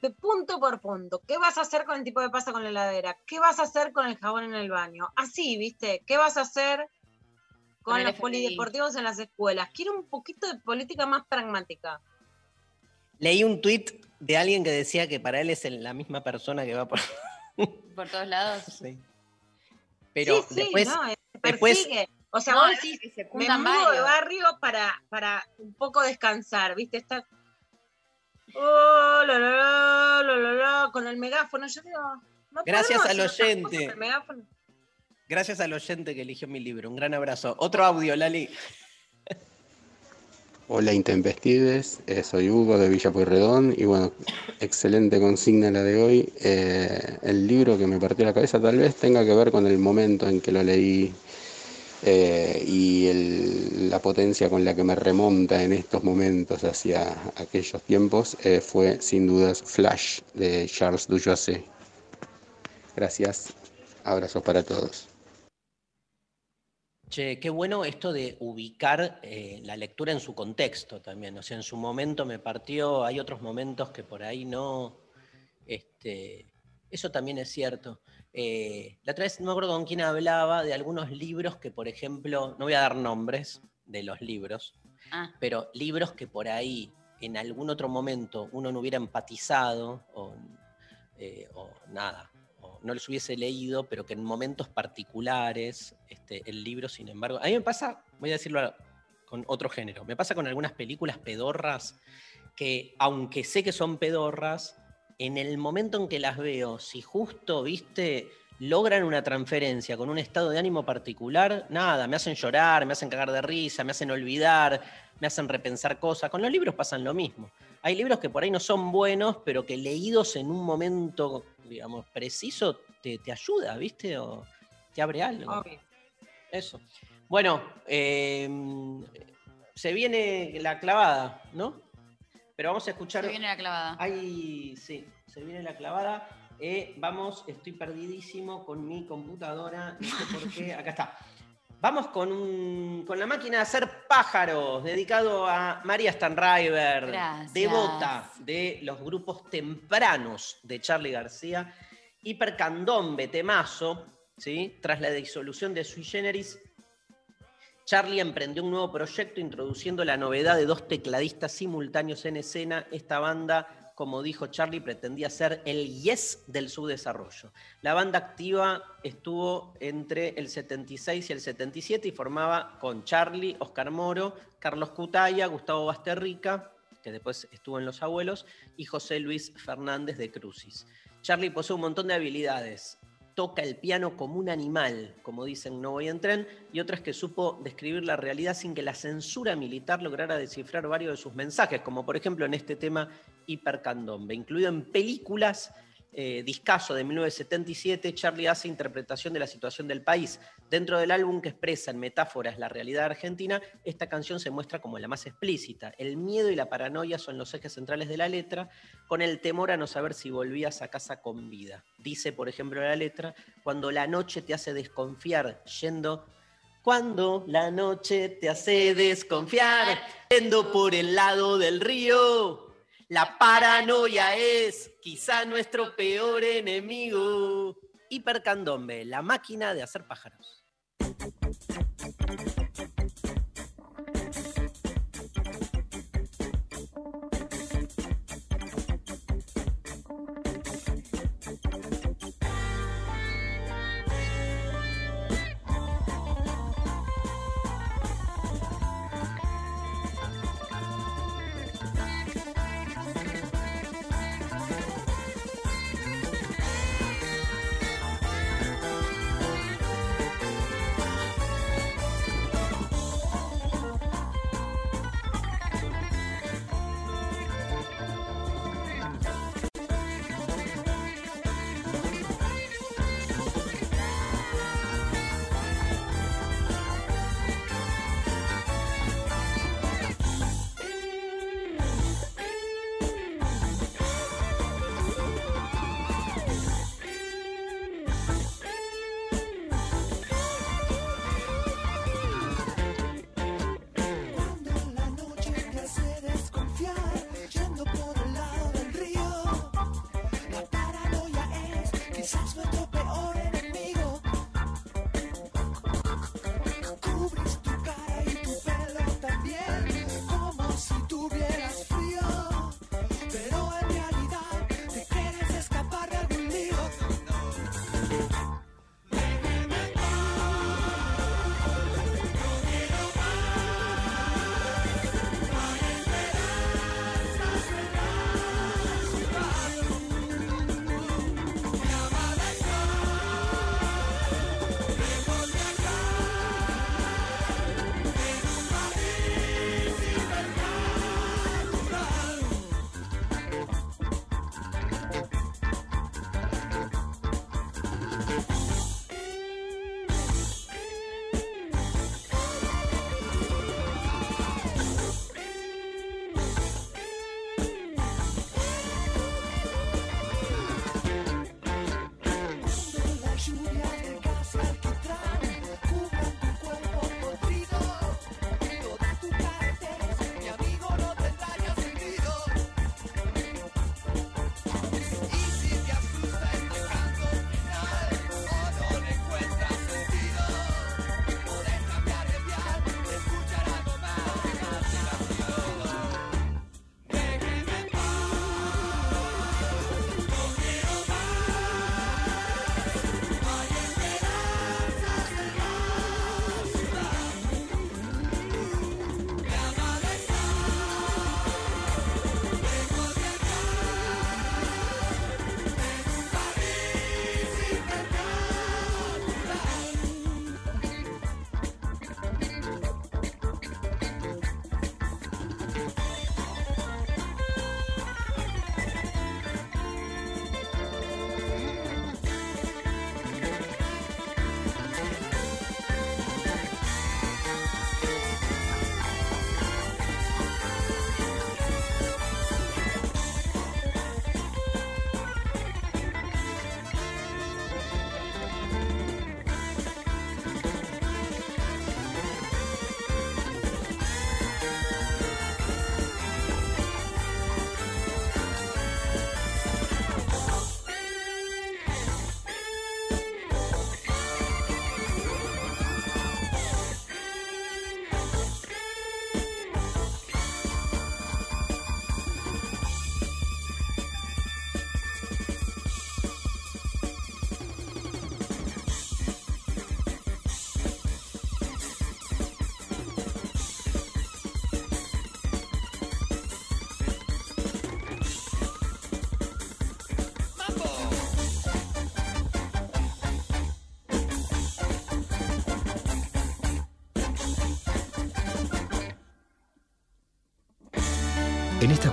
De punto por punto. ¿Qué vas a hacer con el tipo de pasta con la heladera? ¿Qué vas a hacer con el jabón en el baño? Así, viste, ¿qué vas a hacer Con los FMI. polideportivos en las escuelas? Quiero un poquito de política más pragmática. Leí un tuit de alguien que decía que para él es el- la misma persona que va por. Por todos lados. Sí. Pero sí, sí, después. no, eh, después- persigue. O sea, No, vos sí, que se me mudo de barrio para, para un poco descansar, ¿viste? Está... Oh, la, la, la, la, la, la, con el megáfono. Yo digo, no Gracias podemos al oyente. Gracias al oyente que eligió mi libro. Un gran abrazo. Otro audio, Lali. Hola Intempestives, eh, soy Hugo de Villa Pueyrredón y bueno, excelente consigna la de hoy. Eh, el libro que me partió la cabeza tal vez tenga que ver con el momento en que lo leí eh, y el- la potencia con la que me remonta en estos momentos hacia aquellos tiempos eh, fue sin dudas Flash de Charles Dujoise. Gracias, abrazos para todos. Che, qué bueno esto de ubicar eh, la lectura en su contexto también. O sea, en su momento me partió, hay otros momentos que por ahí no. Este, eso también es cierto. Eh, la otra vez no me acuerdo con quién hablaba de algunos libros que, por ejemplo, no voy a dar nombres de los libros, Ah, pero libros que por ahí en algún otro momento uno no hubiera empatizado o, eh, o nada, o no los hubiese leído, pero que en momentos particulares este, el libro, sin embargo, a mí me pasa, voy a decirlo con otro género, me pasa con algunas películas pedorras que aunque sé que son pedorras, en el momento en que las veo, si justo, viste, logran una transferencia con un estado de ánimo particular, nada, me hacen llorar, me hacen cagar de risa, me hacen olvidar, me hacen repensar cosas. Con los libros pasan lo mismo. Hay libros que por ahí no son buenos, pero que leídos en un momento, digamos, preciso, te, te ayuda, ¿viste? O te abre algo. Obvio. Eso. Bueno, eh, se viene la clavada, ¿no? Pero vamos a escuchar. se viene la clavada. Ay, sí, se viene la clavada. Eh, vamos, estoy perdidísimo con mi computadora. No sé por qué. Acá está. Vamos con, un- con la máquina de hacer pájaros, dedicado a María Stanriver, Gracias. devota de los grupos tempranos de Charlie García. Hipercandombe, temazo, ¿sí? tras la disolución de Sui Generis, Charlie emprendió un nuevo proyecto introduciendo la novedad de dos tecladistas simultáneos en escena. Esta banda, como dijo Charlie, pretendía ser el Yes del subdesarrollo. La banda activa estuvo entre el 76 y el 77 y formaba con Charlie, Oscar Moro, Carlos Cutaya, Gustavo Basterrica, que después estuvo en Los Abuelos, y José Luis Fernández de Crucis. Charlie posee un montón de habilidades toca el piano como un animal, como dicen No voy en tren, y otra es que supo describir la realidad sin que la censura militar lograra descifrar varios de sus mensajes, como por ejemplo en este tema Hipercandombe, incluido en películas eh, discaso de 1977, Charlie hace interpretación de la situación del país. Dentro del álbum que expresa en metáforas la realidad argentina, esta canción se muestra como la más explícita. El miedo y la paranoia son los ejes centrales de la letra, con el temor a no saber si volvías a casa con vida. Dice, por ejemplo, la letra, cuando la noche te hace desconfiar, yendo cuando la noche te hace desconfiar, yendo por el lado del río. La paranoia es quizá nuestro peor enemigo. Hipercandombe, la máquina de hacer pájaros.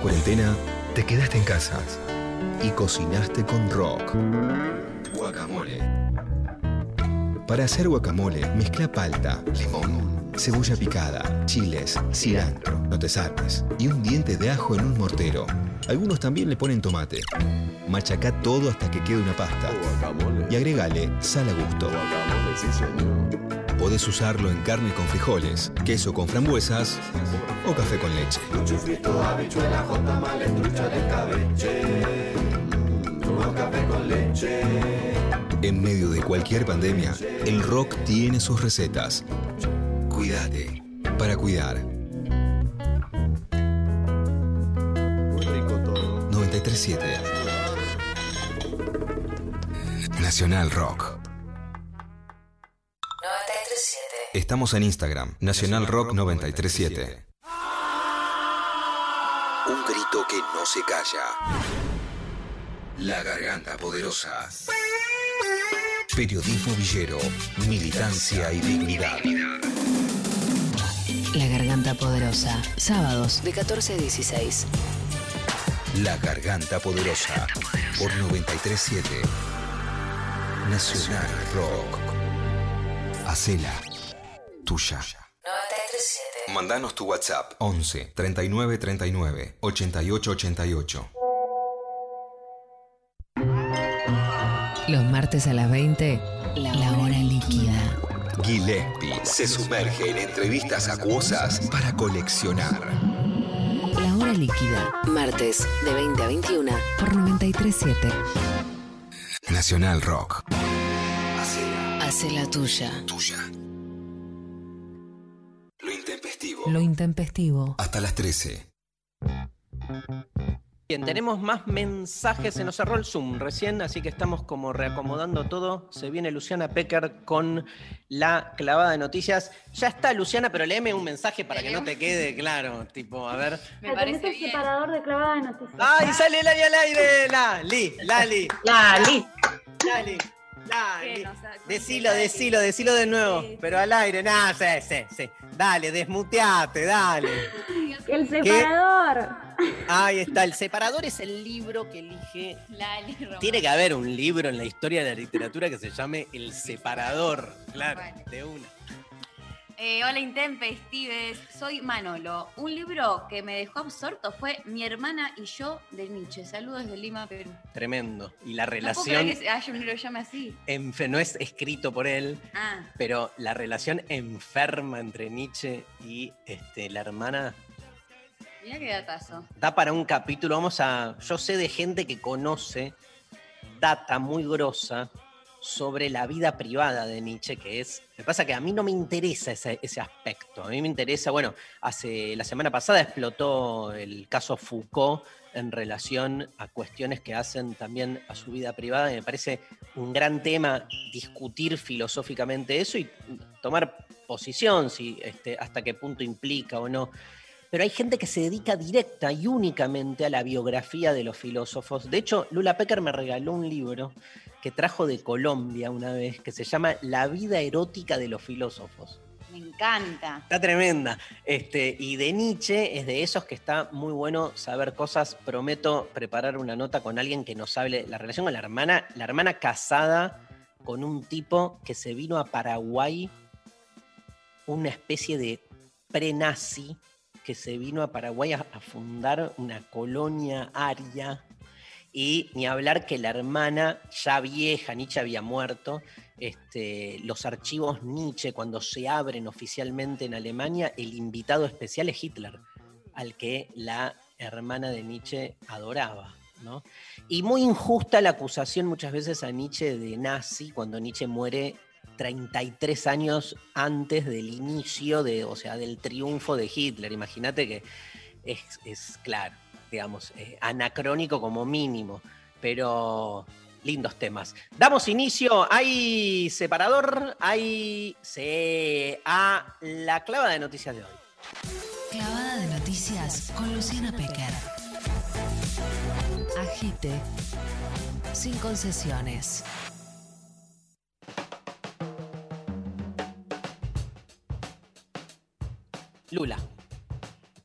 Cuarentena te quedaste en casa y cocinaste con rock. Guacamole. Para hacer guacamole, mezcla palta, limón, cebolla picada, chiles, cilantro, no te saltes, y un diente de ajo en un mortero. Algunos también le ponen tomate. Machaca todo hasta que quede una pasta. Y agregale sal a gusto. Podés usarlo en carne con frijoles, queso con frambuesas o café con leche. En medio de cualquier pandemia, el rock tiene sus recetas. Cuídate para cuidar. 937 Nacional Rock. Estamos en Instagram, Nacional Rock 937. Un grito que no se calla. La garganta poderosa. Periodismo villero, militancia y dignidad. La Garganta Poderosa. Sábados de 14 a 16. La garganta poderosa. Por 937. Nacional Rock. Hacela tuya. 937. Mandanos tu WhatsApp 11 39 39 88 88. Los martes a las 20. La, hora líquida. Gillespie se sumerge en entrevistas acuosas para coleccionar. La hora líquida. Martes de 20 a 21 por 937. Nacional Rock. Hacela Hace la tuya. tuya. Intempestivo. Lo intempestivo. Hasta las 13. Bien, tenemos más mensajes, se nos cerró el Zoom recién, así que estamos como reacomodando todo. Se viene Luciana Pecker con la clavada de noticias. Ya está Luciana, pero léeme un mensaje para que no te quede claro, tipo, a ver. Me parece el separador de clavada de noticias. ¡Ay, sale Lali al aire! ¡Lali! ¡Lali! Lali. ¡Lali! ¡Lali! ¿Qué nos ha- Decilo, decilo, decilo de nuevo, pero al aire, nada, sí, sí, sí. Dale, desmuteate, dale. El separador. Ahí está, el separador es el libro que elige Lali. Tiene que haber un libro en la historia de la literatura que se llame El Separador. Claro, Bueno. de una. Eh, hola Intempestives, soy Manolo. Un libro que me dejó absorto fue Mi hermana y yo de Nietzsche. Saludos desde Lima, Perú. Tremendo. Y la No puedo relación, creer que haya un libro que llame así. no es escrito por él, Ah, pero la relación enferma entre Nietzsche y este, la hermana mira qué datazo. da para un capítulo. Vamos a. Yo sé de gente que conoce data muy grosa sobre la vida privada de Nietzsche, que es. Me pasa que a mí no me interesa ese, ese aspecto. A mí me interesa, bueno, hace la semana pasada explotó el caso Foucault en relación a cuestiones que hacen también a su vida privada. Y me parece un gran tema discutir filosóficamente eso y tomar posición, si este, hasta qué punto implica o no pero hay gente que se dedica directa y únicamente a la biografía de los filósofos. De hecho, Lula Pecker me regaló un libro que trajo de Colombia una vez, que se llama La vida erótica de los filósofos. Me encanta. Está tremenda. Este, y de Nietzsche es de esos que está muy bueno saber cosas. Prometo preparar una nota con alguien que nos hable la relación con la hermana, la hermana casada con un tipo que se vino a Paraguay, una especie de pre-nazi que se vino a Paraguay a, fundar una colonia aria. Y ni hablar que la hermana, ya vieja, Nietzsche había muerto, este, los archivos Nietzsche, cuando se abren oficialmente en Alemania, el invitado especial es Hitler, al que la hermana de Nietzsche adoraba. Y muy injusta la acusación muchas veces a Nietzsche de nazi, cuando Nietzsche muere 33 años antes del inicio, de, o sea, del triunfo de Hitler. Imagínate que es, es claro, digamos, anacrónico como mínimo, pero lindos temas. Damos inicio, hay separador, hay sí, a la clava de noticias de hoy. Clavada de noticias con Luciana Pecker. Agite. Sin concesiones. Lula.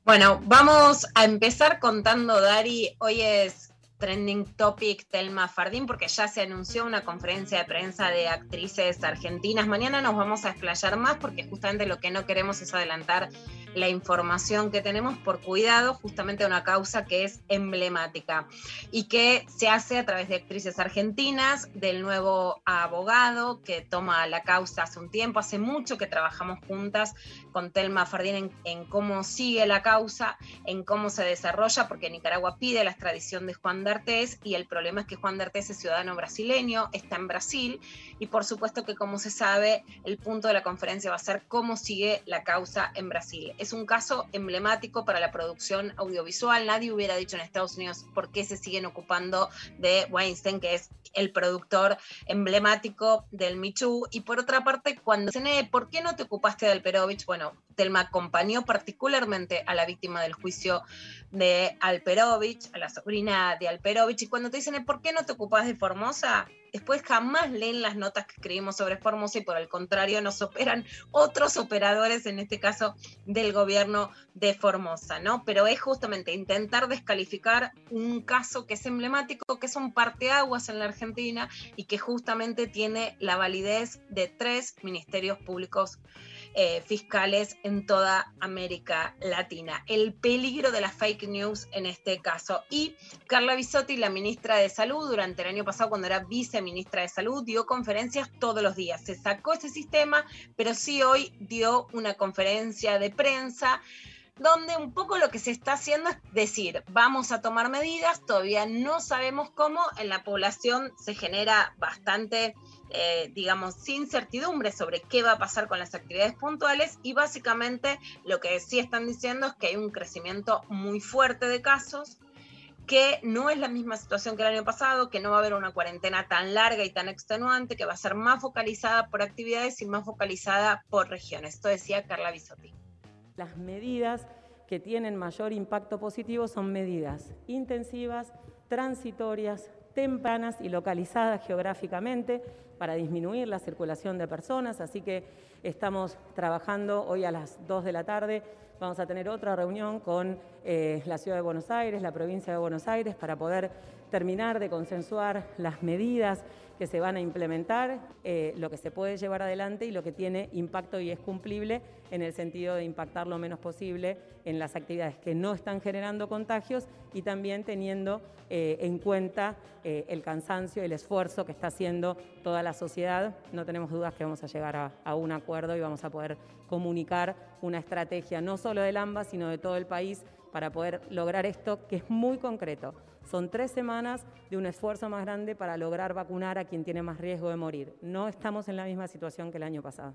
Bueno, vamos a empezar contando, Dari. Hoy es trending topic Telma Fardín porque ya se anunció una conferencia de prensa de actrices argentinas. Mañana nos vamos a explayar más porque justamente lo que no queremos es adelantar la información que tenemos por cuidado justamente una causa que es emblemática y que se hace a través de actrices argentinas, del nuevo abogado que toma la causa hace un tiempo, hace mucho que trabajamos juntas con Telma Fardín en, en cómo sigue la causa, en cómo se desarrolla, porque Nicaragua pide la extradición de Juan D'Artés y el problema es que Juan D'Artés es ciudadano brasileño, está en Brasil y por supuesto que como se sabe, el punto de la conferencia va a ser cómo sigue la causa en Brasil es un caso emblemático para la producción audiovisual. Nadie hubiera dicho en Estados Unidos por qué se siguen ocupando de Weinstein, que es el productor emblemático del Michu. Y por otra parte, cuando se ¿por qué no te ocupaste de Alperovich? Bueno, Telma acompañó particularmente a la víctima del juicio de Alperovich, a la sobrina de Alperovich. Y cuando te dicen, ¿por qué no te ocupas de Formosa? Después jamás leen las notas que escribimos sobre Formosa y por el contrario nos operan otros operadores, en este caso del gobierno de Formosa, ¿no? Pero es justamente intentar descalificar un caso que es emblemático, que es un parteaguas en la Argentina y que justamente tiene la validez de tres ministerios públicos eh, fiscales en toda América Latina. El peligro de las fake news en este caso. Y Carla Bisotti, la ministra de Salud, durante el año pasado, cuando era viceministra de Salud, dio conferencias todos los días. Se sacó ese sistema, pero sí hoy dio una conferencia de prensa donde un poco lo que se está haciendo es decir, vamos a tomar medidas, todavía no sabemos cómo, en la población se genera bastante eh, digamos, incertidumbre sobre qué va a pasar con las actividades puntuales y básicamente lo que sí están diciendo es que hay un crecimiento muy fuerte de casos, que no es la misma situación que el año pasado, que no va a haber una cuarentena tan larga y tan extenuante, que va a ser más focalizada por actividades y más focalizada por regiones. Esto decía Carla Bisotti. Las medidas que tienen mayor impacto positivo son medidas intensivas, transitorias, tempranas y localizadas geográficamente para disminuir la circulación de personas, así que estamos trabajando hoy a las 2 de la tarde. Vamos a tener otra reunión con eh, la Ciudad de Buenos Aires, la provincia de Buenos Aires, para poder terminar de consensuar las medidas que se van a implementar, eh, lo que se puede llevar adelante y lo que tiene impacto y es cumplible en el sentido de impactar lo menos posible en las actividades que no están generando contagios y también teniendo eh, en cuenta eh, el cansancio el esfuerzo que está haciendo toda la sociedad. No tenemos dudas que vamos a llegar a, a un acuerdo y vamos a poder comunicar una estrategia no solo del AMBA, sino de todo el país para poder lograr esto que es muy concreto. Son tres semanas de un esfuerzo más grande para lograr vacunar a quien tiene más riesgo de morir. No estamos en la misma situación que el año pasado.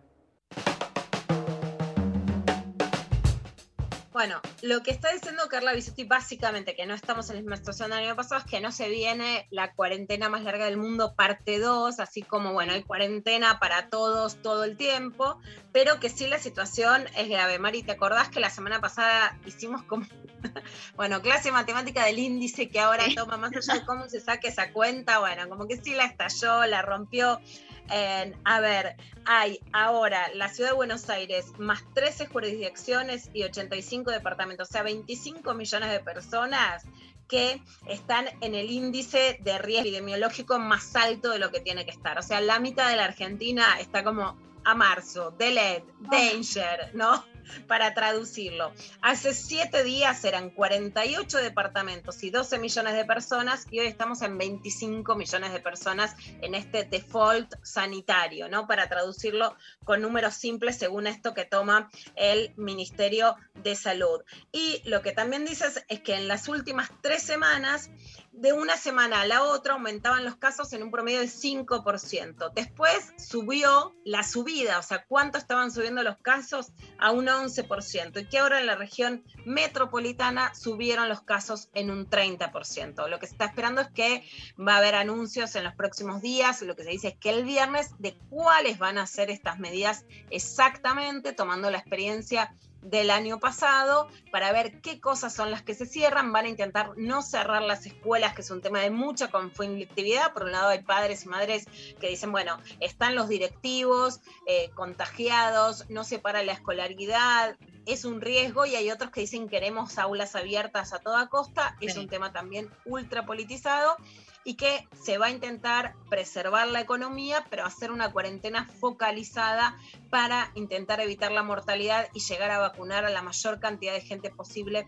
Bueno, lo que está diciendo Carla Bisotti básicamente, que no estamos en la misma situación del año pasado, es que no se viene la cuarentena más larga del mundo, parte 2, así como, bueno, hay cuarentena para todos todo el tiempo, pero que sí la situación es grave. Mari, ¿te acordás que la semana pasada hicimos como, bueno, clase matemática del índice que ahora toma más allá de cómo se saque esa cuenta? Bueno, como que sí la estalló, la rompió a ver, hay ahora la ciudad de Buenos Aires más 13 jurisdicciones y 85 departamentos, o sea, 25 millones de personas que están en el índice de riesgo epidemiológico más alto de lo que tiene que estar. O sea, la mitad de la Argentina está como a marzo, delete, danger, ¿no? para traducirlo. Hace siete días eran 48 departamentos y 12 millones de personas y hoy estamos en 25 millones de personas en este default sanitario, ¿no? Para traducirlo con números simples según esto que toma el Ministerio de Salud. Y lo que también dices es que en las últimas tres semanas de una semana a la otra aumentaban los casos en un promedio de 5%. Después subió la subida, o sea, cuánto estaban subiendo los casos a un 11%. Y que ahora en la región metropolitana subieron los casos en un 30%. Lo que se está esperando es que va a haber anuncios en los próximos días. Lo que se dice es que el viernes de cuáles van a ser estas medidas exactamente, tomando la experiencia del año pasado para ver qué cosas son las que se cierran. Van a intentar no cerrar las escuelas, que es un tema de mucha conflictividad. Por un lado hay padres y madres que dicen, bueno, están los directivos eh, contagiados, no se para la escolaridad, es un riesgo y hay otros que dicen queremos aulas abiertas a toda costa, es un tema también ultra politizado y que se va a intentar preservar la economía, pero hacer una cuarentena focalizada para intentar evitar la mortalidad y llegar a vacunar a la mayor cantidad de gente posible,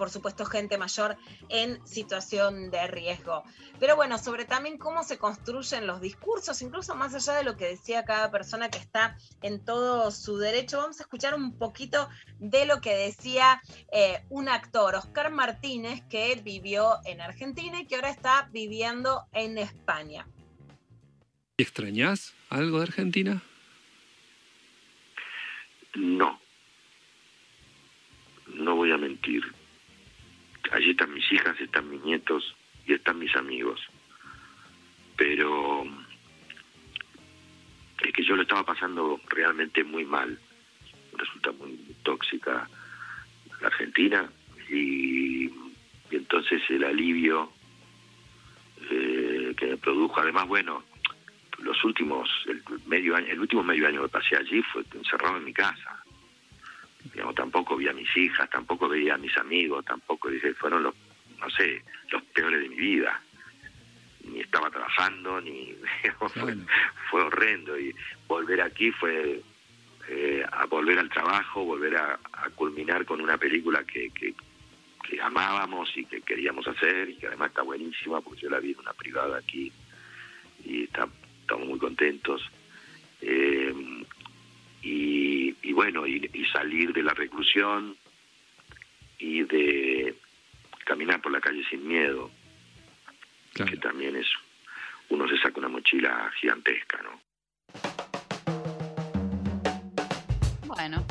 por supuesto gente mayor en situación de riesgo. Pero bueno, sobre también cómo se construyen los discursos, incluso más allá de lo que decía cada persona que está en todo su derecho, vamos a escuchar un poquito de lo que decía eh, un actor, Oscar Martínez, que vivió en Argentina y que ahora está viviendo en España. ¿Extrañás algo de Argentina? No. No voy a mentir. Allí están mis hijas, están mis nietos y están mis amigos. Pero es que yo lo estaba pasando realmente muy mal. Resulta muy tóxica la Argentina y, entonces el alivio eh, que me produjo, además, bueno, los últimos, el medio año, el último medio año que pasé allí fue encerrado en mi casa. Digamos, tampoco vi a mis hijas, tampoco veía a mis amigos, tampoco dije, fueron los, no sé, los peores de mi vida. Ni estaba trabajando, ni digamos, fue, fue horrendo. Y volver aquí fue eh, a volver al trabajo, volver a, a culminar con una película que, que, que amábamos y que queríamos hacer y que además está buenísima porque yo la vi en una privada aquí y está, estamos muy contentos. Eh, y, y bueno, y, y salir de la reclusión y de caminar por la calle sin miedo, que también es, uno se saca una mochila gigantesca, ¿no? Bueno,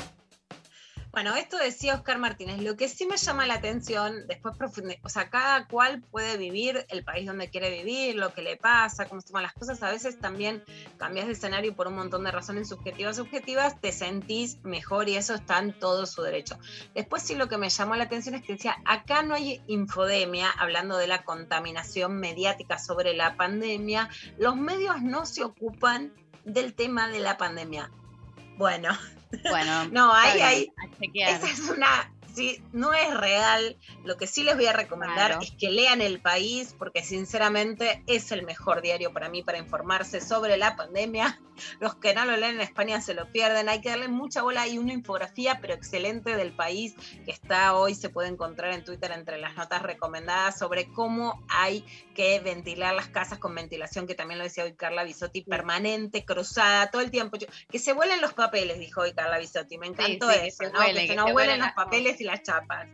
Bueno, esto decía Oscar Martínez. Lo que sí me llama la atención, después profundi- o sea, cada cual puede vivir el país donde quiere vivir, lo que le pasa, cómo se toman las cosas. A veces también cambias de escenario por un montón de razones subjetivas, subjetivas, te sentís mejor y eso está en todo su derecho. Después sí lo que me llamó la atención es que decía, acá no hay infodemia, hablando de la contaminación mediática sobre la pandemia, los medios no se ocupan del tema de la pandemia. Bueno, bueno. no, ahí bien, hay, a chequear. esa es una, sí, no es real. Lo que sí les voy a recomendar Claro. es que lean El País, porque sinceramente es el mejor diario para mí para informarse sobre la pandemia. Los que no lo leen en España se lo pierden. Hay que darle mucha bola. Hay una infografía, pero excelente del país que está hoy, se puede encontrar en Twitter entre las notas recomendadas sobre cómo hay que ventilar las casas con ventilación, que también lo decía hoy Carla Bisotti, permanente, cruzada, todo el tiempo. Que se vuelen los papeles, dijo hoy Carla Bisotti. Me encantó sí, que eso, se ¿no? vuele, que que vuelen los papeles y las chapas.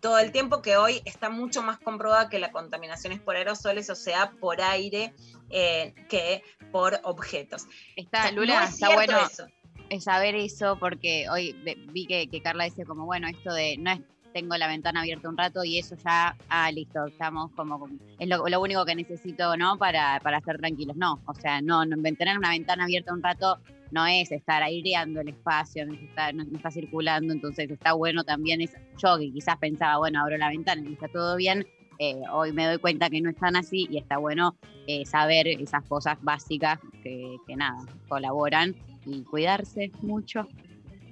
Todo el tiempo que hoy está mucho más comprobada que la contaminación es por aerosoles, o sea, por aire, eh, que por objetos. Está, O sea, Lula, no es está bueno eso. es saber eso porque hoy vi que, que Carla decía como, bueno, esto de no es tengo la ventana abierta un rato y eso ya, ah, listo, estamos como, es lo, único que necesito, ¿no? Para, para estar tranquilos. No, o sea, no, no, tener una ventana abierta un rato no es estar aireando el espacio, no, es estar- no- no está circulando, entonces está bueno también, es, yo que quizás pensaba, bueno, abro la ventana y está todo bien, eh, hoy me doy cuenta que no están así y está bueno eh, saber esas cosas básicas que nada, colaboran y cuidarse mucho.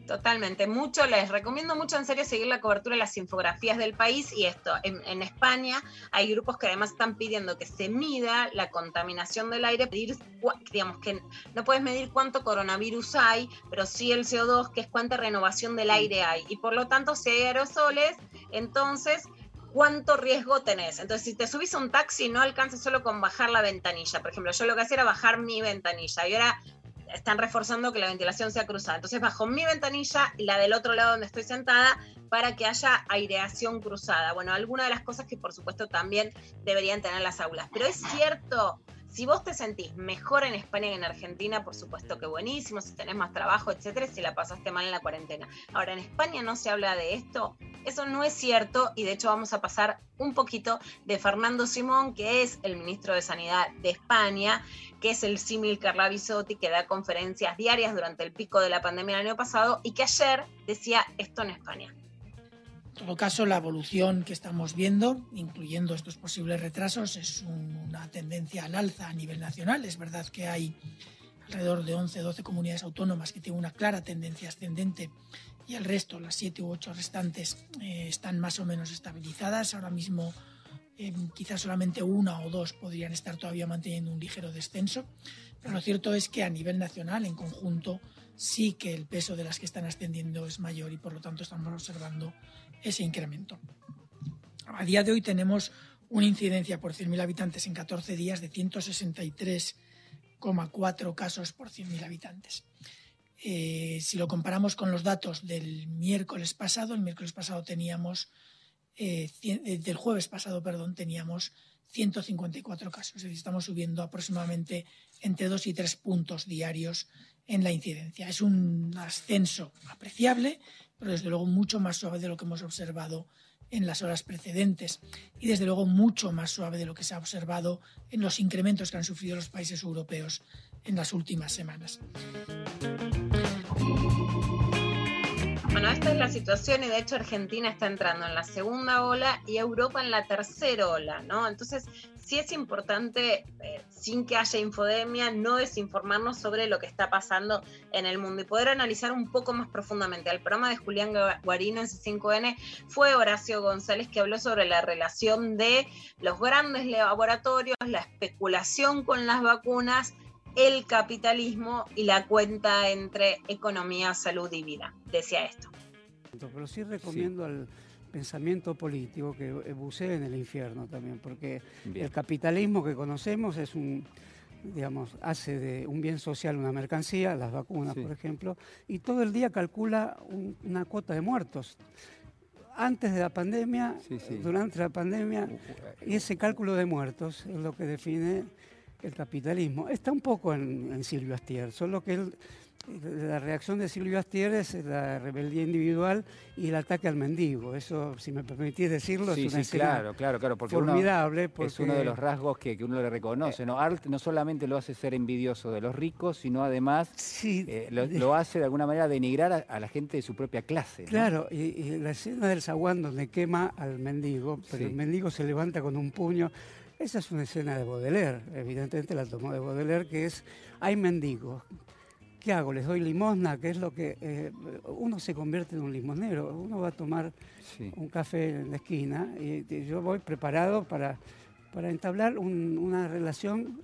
Totalmente, mucho, les recomiendo mucho en serio seguir la cobertura de las infografías del país y esto, en, en España hay grupos que además están pidiendo que se mida la contaminación del aire, pedir, digamos que no puedes medir cuánto coronavirus hay, pero sí el CO2, que es cuánta renovación del aire hay, y por lo tanto si hay aerosoles, entonces cuánto riesgo tenés. Entonces, si te subís a un taxi, no alcanza solo con bajar la ventanilla. Por ejemplo, yo lo que hacía era bajar mi ventanilla y ahora están reforzando que la ventilación sea cruzada. Entonces bajo mi ventanilla y la del otro lado donde estoy sentada para que haya aireación cruzada. Bueno, alguna de las cosas que por supuesto también deberían tener las aulas. Pero es cierto, si vos te sentís mejor en España que en Argentina, por supuesto que buenísimo, si tenés más trabajo, etcétera, si la pasaste mal en la cuarentena. Ahora, en España no se habla de esto. Eso no es cierto y de hecho vamos a pasar un poquito de Fernando Simón, que es el ministro de Sanidad de España, que es el símil Carla Bisotti, que da conferencias diarias durante el pico de la pandemia del año pasado y que ayer decía esto en España. En todo caso, la evolución que estamos viendo, incluyendo estos posibles retrasos, es un- una tendencia al alza a nivel nacional. Es verdad que hay alrededor de 11 12 comunidades autónomas que tienen una clara tendencia ascendente y el resto, las siete u ocho restantes, eh, están más o menos estabilizadas. Ahora mismo eh, quizás solamente una o dos podrían estar todavía manteniendo un ligero descenso, pero lo cierto es que a nivel nacional, en conjunto, sí que el peso de las que están ascendiendo es mayor y por lo tanto estamos observando ese incremento. A día de hoy tenemos una incidencia por 100.000 habitantes en 14 días de 163,4 casos por 100.000 habitantes. Eh, si lo comparamos con los datos del miércoles pasado, el miércoles pasado teníamos, eh, eh, del jueves pasado, perdón, teníamos 154 casos. Es decir, estamos subiendo aproximadamente entre 2 y 3 puntos diarios en la incidencia. Es un ascenso apreciable, pero desde luego mucho más suave de lo que hemos observado en las horas precedentes y desde luego mucho más suave de lo que se ha observado en los incrementos que han sufrido los países europeos en las últimas semanas. Bueno, esta es la situación y de hecho Argentina está entrando en la segunda ola y Europa en la tercera ola, ¿no? Entonces, sí es importante, eh, sin que haya infodemia, no desinformarnos sobre lo que está pasando en el mundo y poder analizar un poco más profundamente. Al programa de Julián Guarino en C5N fue Horacio González que habló sobre la relación de los grandes laboratorios, la especulación con las vacunas el capitalismo y la cuenta entre economía, salud y vida. Decía esto. Pero sí recomiendo al pensamiento político que bucee en el infierno también, porque el capitalismo que conocemos es un, digamos, hace de un bien social una mercancía, las vacunas, por ejemplo, y todo el día calcula una cuota de muertos. Antes de la pandemia, durante la pandemia, y ese cálculo de muertos es lo que define el capitalismo. Está un poco en, Silvio Astier, solo que la reacción de Silvio Astier es la rebeldía individual y el ataque al mendigo. Eso, si me permitís decirlo, es una sí, claro, claro, claro, porque formidable. Es uno de los rasgos que, uno le reconoce. ¿no? Art no solamente lo hace ser envidioso de los ricos, sino además eh, lo, hace de alguna manera denigrar a, la gente de su propia clase. Claro, y, la escena del zaguán donde quema al mendigo, pero el mendigo se levanta con un puño esa es una escena de Baudelaire, evidentemente la tomó de Baudelaire, que es, hay mendigos. ¿Qué hago? ¿Les doy limosna? ¿Qué es lo que... Eh, uno se convierte en un limonero, uno va a tomar un café en la esquina y, yo voy preparado para, para entablar una relación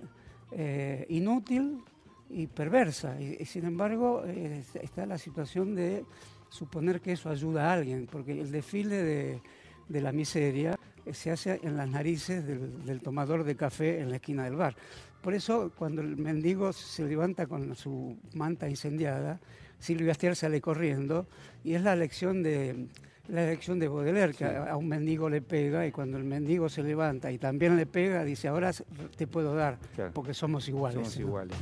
eh, inútil y perversa. Y, sin embargo eh, está la situación de suponer que eso ayuda a alguien, porque el desfile de, de la miseria se hace en las narices del, tomador de café en la esquina del bar. Por eso, cuando el mendigo se levanta con su manta incendiada, Silvia Astier sale corriendo y es la lección de la lección de Baudelaire, que a, un mendigo le pega y cuando el mendigo se levanta y también le pega, dice, ahora te puedo dar, porque somos iguales. Somos iguales.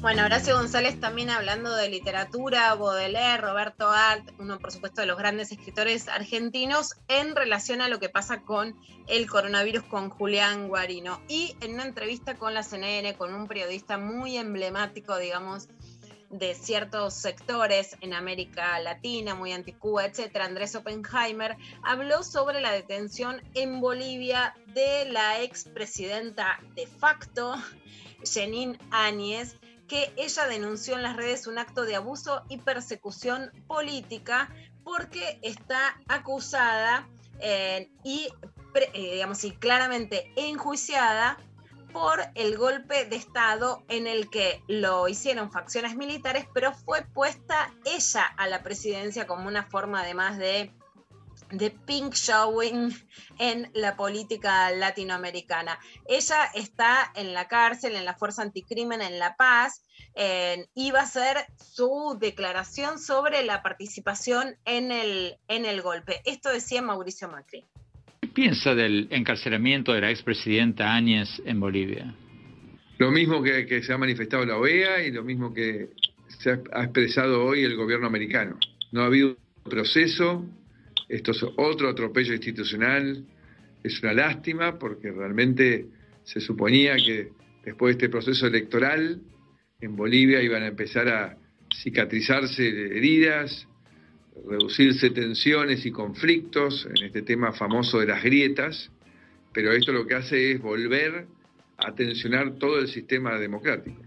Bueno, Horacio González también hablando de literatura, Baudelaire, Roberto Art, uno por supuesto de los grandes escritores argentinos, en relación a lo que pasa con el coronavirus con Julián Guarino. Y en una entrevista con la CNN, con un periodista muy emblemático, digamos, de ciertos sectores en América Latina, muy anticuba, etcétera, Andrés Oppenheimer, habló sobre la detención en Bolivia de la expresidenta de facto, Jenin Áñez, que ella denunció en las redes un acto de abuso y persecución política porque está acusada eh, y, eh, digamos, y claramente enjuiciada por el golpe de Estado en el que lo hicieron facciones militares, pero fue puesta ella a la presidencia como una forma además de de pink showing en la política latinoamericana. Ella está en la cárcel, en la Fuerza Anticrimen en La Paz, y va a hacer su declaración sobre la participación en el, en el golpe. Esto decía Mauricio Macri. ¿Qué piensa del encarcelamiento de la expresidenta Áñez en Bolivia? Lo mismo que, que se ha manifestado la OEA y lo mismo que se ha expresado hoy el gobierno americano. No ha habido proceso, esto es otro atropello institucional, es una lástima porque realmente se suponía que después de este proceso electoral en Bolivia iban a empezar a cicatrizarse heridas, reducirse tensiones y conflictos en este tema famoso de las grietas, pero esto lo que hace es volver a tensionar todo el sistema democrático.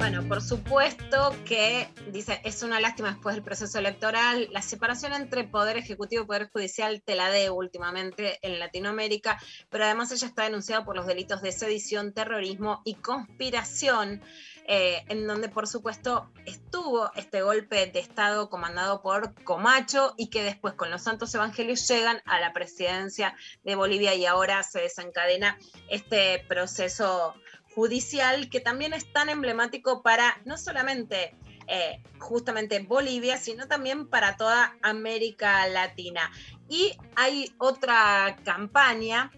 Bueno, por supuesto que dice, es una lástima después del proceso electoral, la separación entre poder ejecutivo y poder judicial te la debo últimamente en Latinoamérica, pero además ella está denunciada por los delitos de sedición, terrorismo y conspiración. eh, en donde por supuesto estuvo este golpe de Estado comandado por Comacho y que después con los santos evangelios llegan a la presidencia de Bolivia y ahora se desencadena este proceso judicial que también es tan emblemático para no solamente eh, justamente Bolivia, sino también para toda América Latina. Y hay otra campaña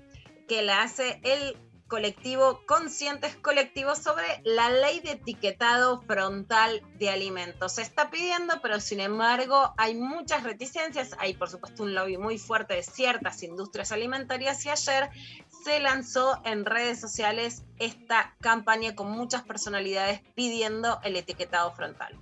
que la hace el colectivo Conscientes Colectivos sobre la ley de etiquetado frontal de alimentos. Se está pidiendo, pero sin embargo hay muchas reticencias. Hay por supuesto un lobby muy fuerte de ciertas industrias alimentarias y ayer se lanzó en redes sociales esta campaña con muchas personalidades pidiendo el etiquetado frontal.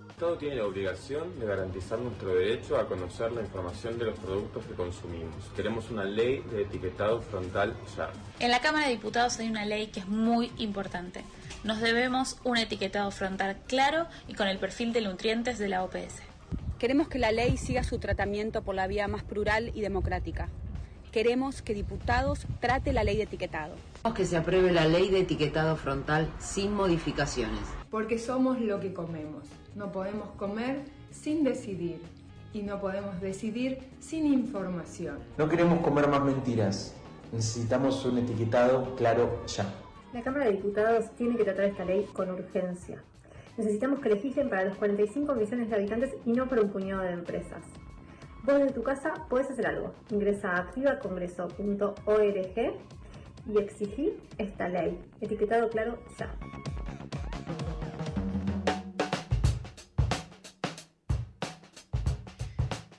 El Estado tiene la obligación de garantizar nuestro derecho a conocer la información de los productos que consumimos. Queremos una ley de etiquetado frontal ya. En la Cámara de Diputados hay una ley que es muy importante. Nos debemos un etiquetado frontal claro y con el perfil de nutrientes de la OPS. Queremos que la ley siga su tratamiento por la vía más plural y democrática. Queremos que diputados trate la ley de etiquetado. Queremos que se apruebe la ley de etiquetado frontal sin modificaciones. Porque somos lo que comemos. No podemos comer sin decidir y no podemos decidir sin información. No queremos comer más mentiras. Necesitamos un etiquetado claro ya. La Cámara de Diputados tiene que tratar esta ley con urgencia. Necesitamos que legislen para los 45 millones de habitantes y no para un puñado de empresas. Vos desde tu casa podés hacer algo. Ingresa a activacongreso.org y exigí esta ley. Etiquetado claro ya.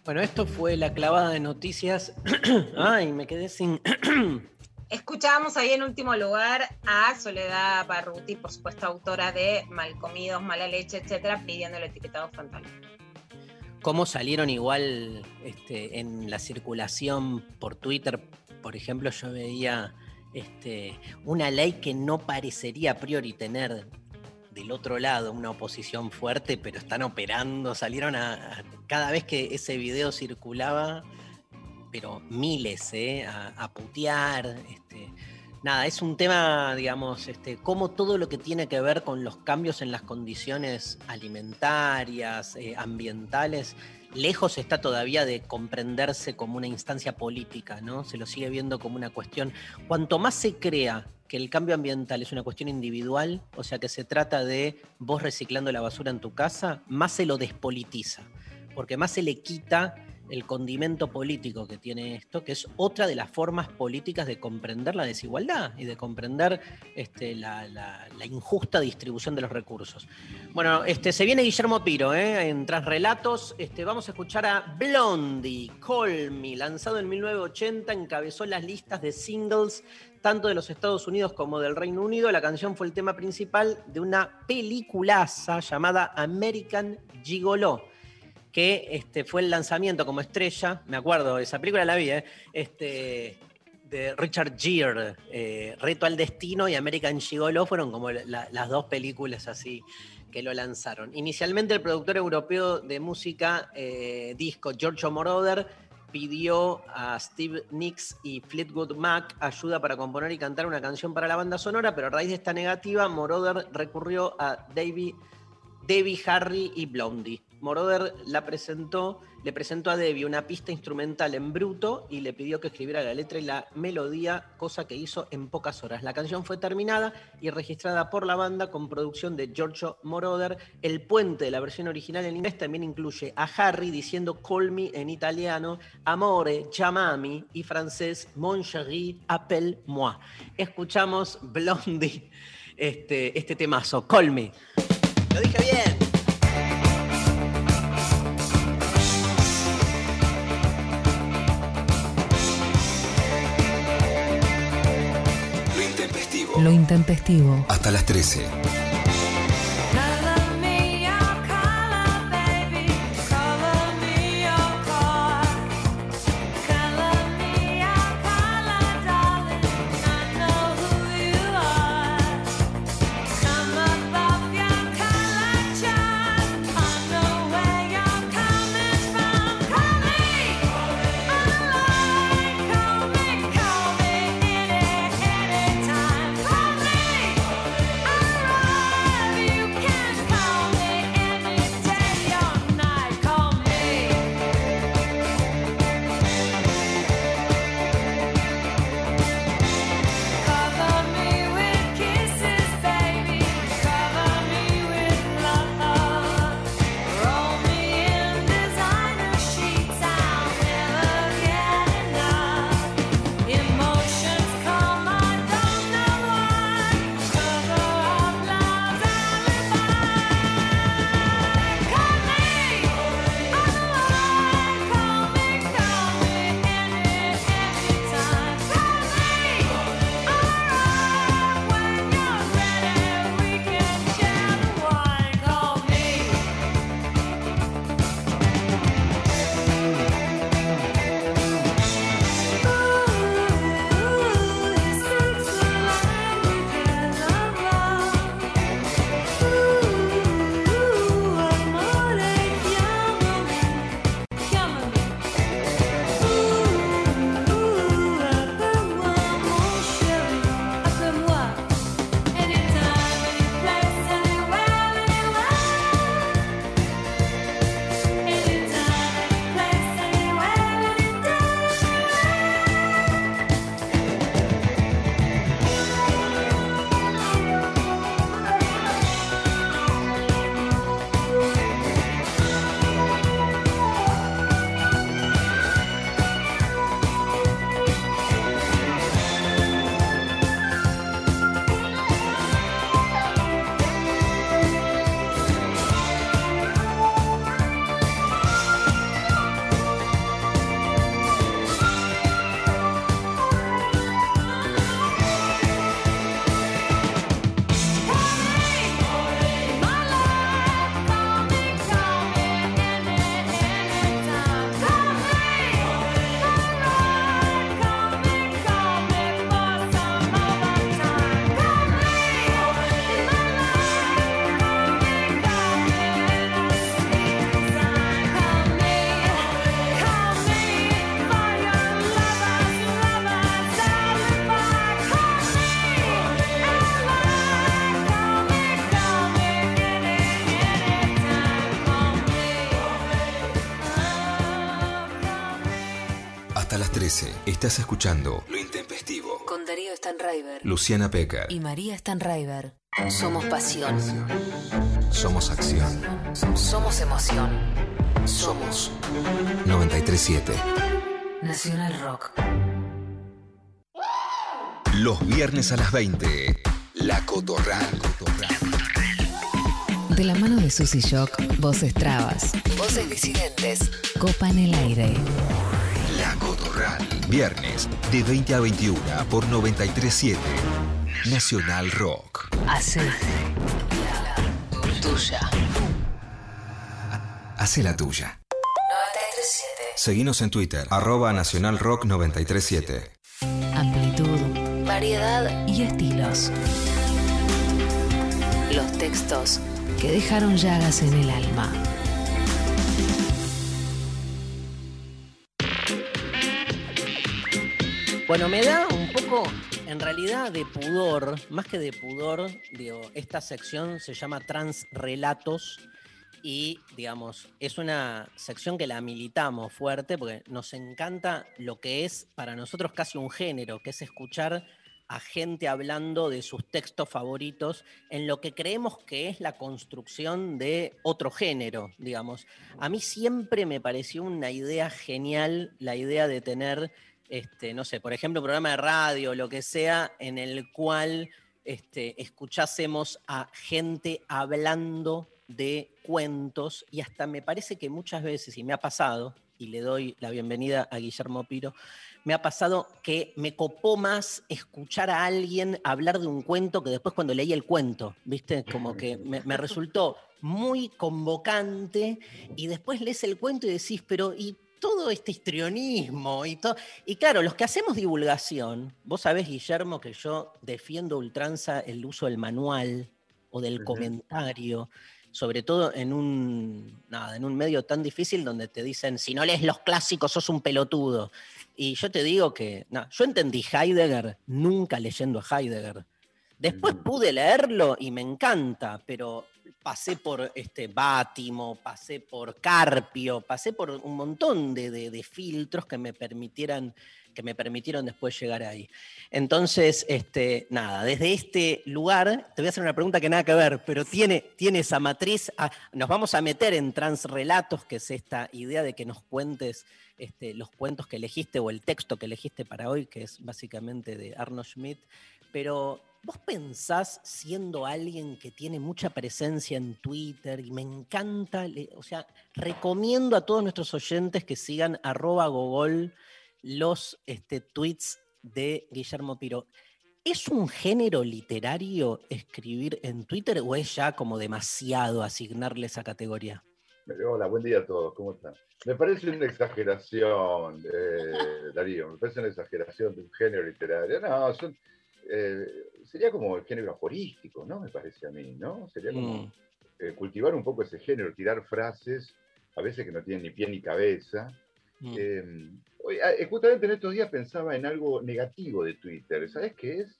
Bueno, esto fue la clavada de noticias. Ay, me quedé sin. Escuchábamos ahí en último lugar a Soledad Barruti, por supuesto autora de Malcomidos, Mala Leche, etcétera, pidiendo el etiquetado frontal. ¿Cómo salieron igual este, en la circulación por Twitter? Por ejemplo, yo veía este, una ley que no parecería a priori tener del otro lado una oposición fuerte, pero están operando, salieron a, cada vez que ese video circulaba, pero miles, ¿eh? a, a putear. Este, nada, es un tema, digamos, este, como todo lo que tiene que ver con los cambios en las condiciones alimentarias, eh, ambientales, lejos está todavía de comprenderse como una instancia política, ¿no? Se lo sigue viendo como una cuestión. Cuanto más se crea que el cambio ambiental es una cuestión individual, o sea que se trata de vos reciclando la basura en tu casa, más se lo despolitiza, porque más se le quita el condimento político que tiene esto, que es otra de las formas políticas de comprender la desigualdad y de comprender este, la, injusta distribución de los recursos. Bueno, este, se viene Guillermo Piro ¿eh? en Transrelatos. Este, vamos a escuchar a Blondie, Call Me, lanzado en 1980, encabezó las listas de singles tanto de los Estados Unidos como del Reino Unido. La canción fue el tema principal de una peliculaza llamada American Gigolo que este, fue el lanzamiento como estrella, me acuerdo, esa película la vi, ¿eh? este, de Richard Gere, eh, Reto al Destino y American Gigolo fueron como la- las dos películas así que lo lanzaron. Inicialmente el productor europeo de música eh, disco, Giorgio Moroder, pidió a Steve Nicks y Fleetwood Mac ayuda para componer y cantar una canción para la banda sonora, pero a raíz de esta negativa, Moroder recurrió a David Debbie Harry y Blondie. Moroder la presentó, le presentó a Debbie una pista instrumental en bruto y le pidió que escribiera la letra y la melodía, cosa que hizo en pocas horas. La canción fue terminada y registrada por la banda con producción de Giorgio Moroder. El puente de la versión original en inglés también incluye a Harry diciendo call me en italiano, amore, chiamami y francés, mon chéri, appelle moi. Escuchamos Blondie, este, este temazo, call me. Lo dije bien. Lo intempestivo. Hasta las 13. 13 estás escuchando Lo Intempestivo. Con Darío Stanraiver. Luciana Pecker. Y María Stanraiver. Somos pasión. Somos acción. Somos emoción. Somos 937. Nacional Rock. Los viernes a las 20. La Cotorral. De la mano de Susy Shock, voces trabas, voces disidentes, copan el aire. La. Viernes de 20 a 21 por 937. Nacional Rock. Hace tuya. Hace la tuya. 937. Seguinos en Twitter, arroba Nacional Rock 937. Amplitud, variedad y estilos. Los textos que dejaron llagas en el alma. Bueno, me da un poco, en realidad, de pudor, más que de pudor, digo, esta sección se llama Transrelatos y, digamos, es una sección que la militamos fuerte porque nos encanta lo que es para nosotros casi un género, que es escuchar a gente hablando de sus textos favoritos en lo que creemos que es la construcción de otro género, digamos. A mí siempre me pareció una idea genial la idea de tener este, no sé, por ejemplo, programa de radio, lo que sea, en el cual este, escuchásemos a gente hablando de cuentos y hasta me parece que muchas veces, y me ha pasado, y le doy la bienvenida a Guillermo Piro, me ha pasado que me copó más escuchar a alguien hablar de un cuento que después cuando leí el cuento, ¿viste? Como que me, me resultó muy convocante y después lees el cuento y decís, pero ¿y todo este histrionismo y todo. Y claro, los que hacemos divulgación, vos sabés, Guillermo, que yo defiendo ultranza el uso del manual o del comentario, sobre todo en un, nada, en un medio tan difícil donde te dicen, si no lees los clásicos, sos un pelotudo. Y yo te digo que, no, yo entendí Heidegger nunca leyendo a Heidegger. Después pude leerlo y me encanta, pero pasé por este Bátimo, pasé por Carpio, pasé por un montón de, de- filtros que me permitieran que me permitieron después llegar ahí. Entonces, este, nada, desde este lugar, te voy a hacer una pregunta que nada que ver, pero tiene, tiene esa matriz. nos vamos a meter en transrelatos, que es esta idea de que nos cuentes este, los cuentos que elegiste o el texto que elegiste para hoy, que es básicamente de Arno Schmidt. Pero ¿Vos pensás siendo alguien que tiene mucha presencia en Twitter y me encanta, o sea, recomiendo a todos nuestros oyentes que sigan arroba gogol los este, tweets de Guillermo Piro. ¿Es un género literario escribir en Twitter o es ya como demasiado asignarle esa categoría? Hola, buen día a todos, ¿cómo están? Me parece una exageración, Darío, me parece una exageración de un género literario. No, son, eh, sería como el género aforístico, ¿no? Me parece a mí, ¿no? Sería como Mm. eh, cultivar un poco ese género, tirar frases, a veces que no tienen ni pie ni cabeza. Mm. Eh, hoy, ah, eh, justamente en estos días pensaba en algo negativo de Twitter. ¿Sabes qué es?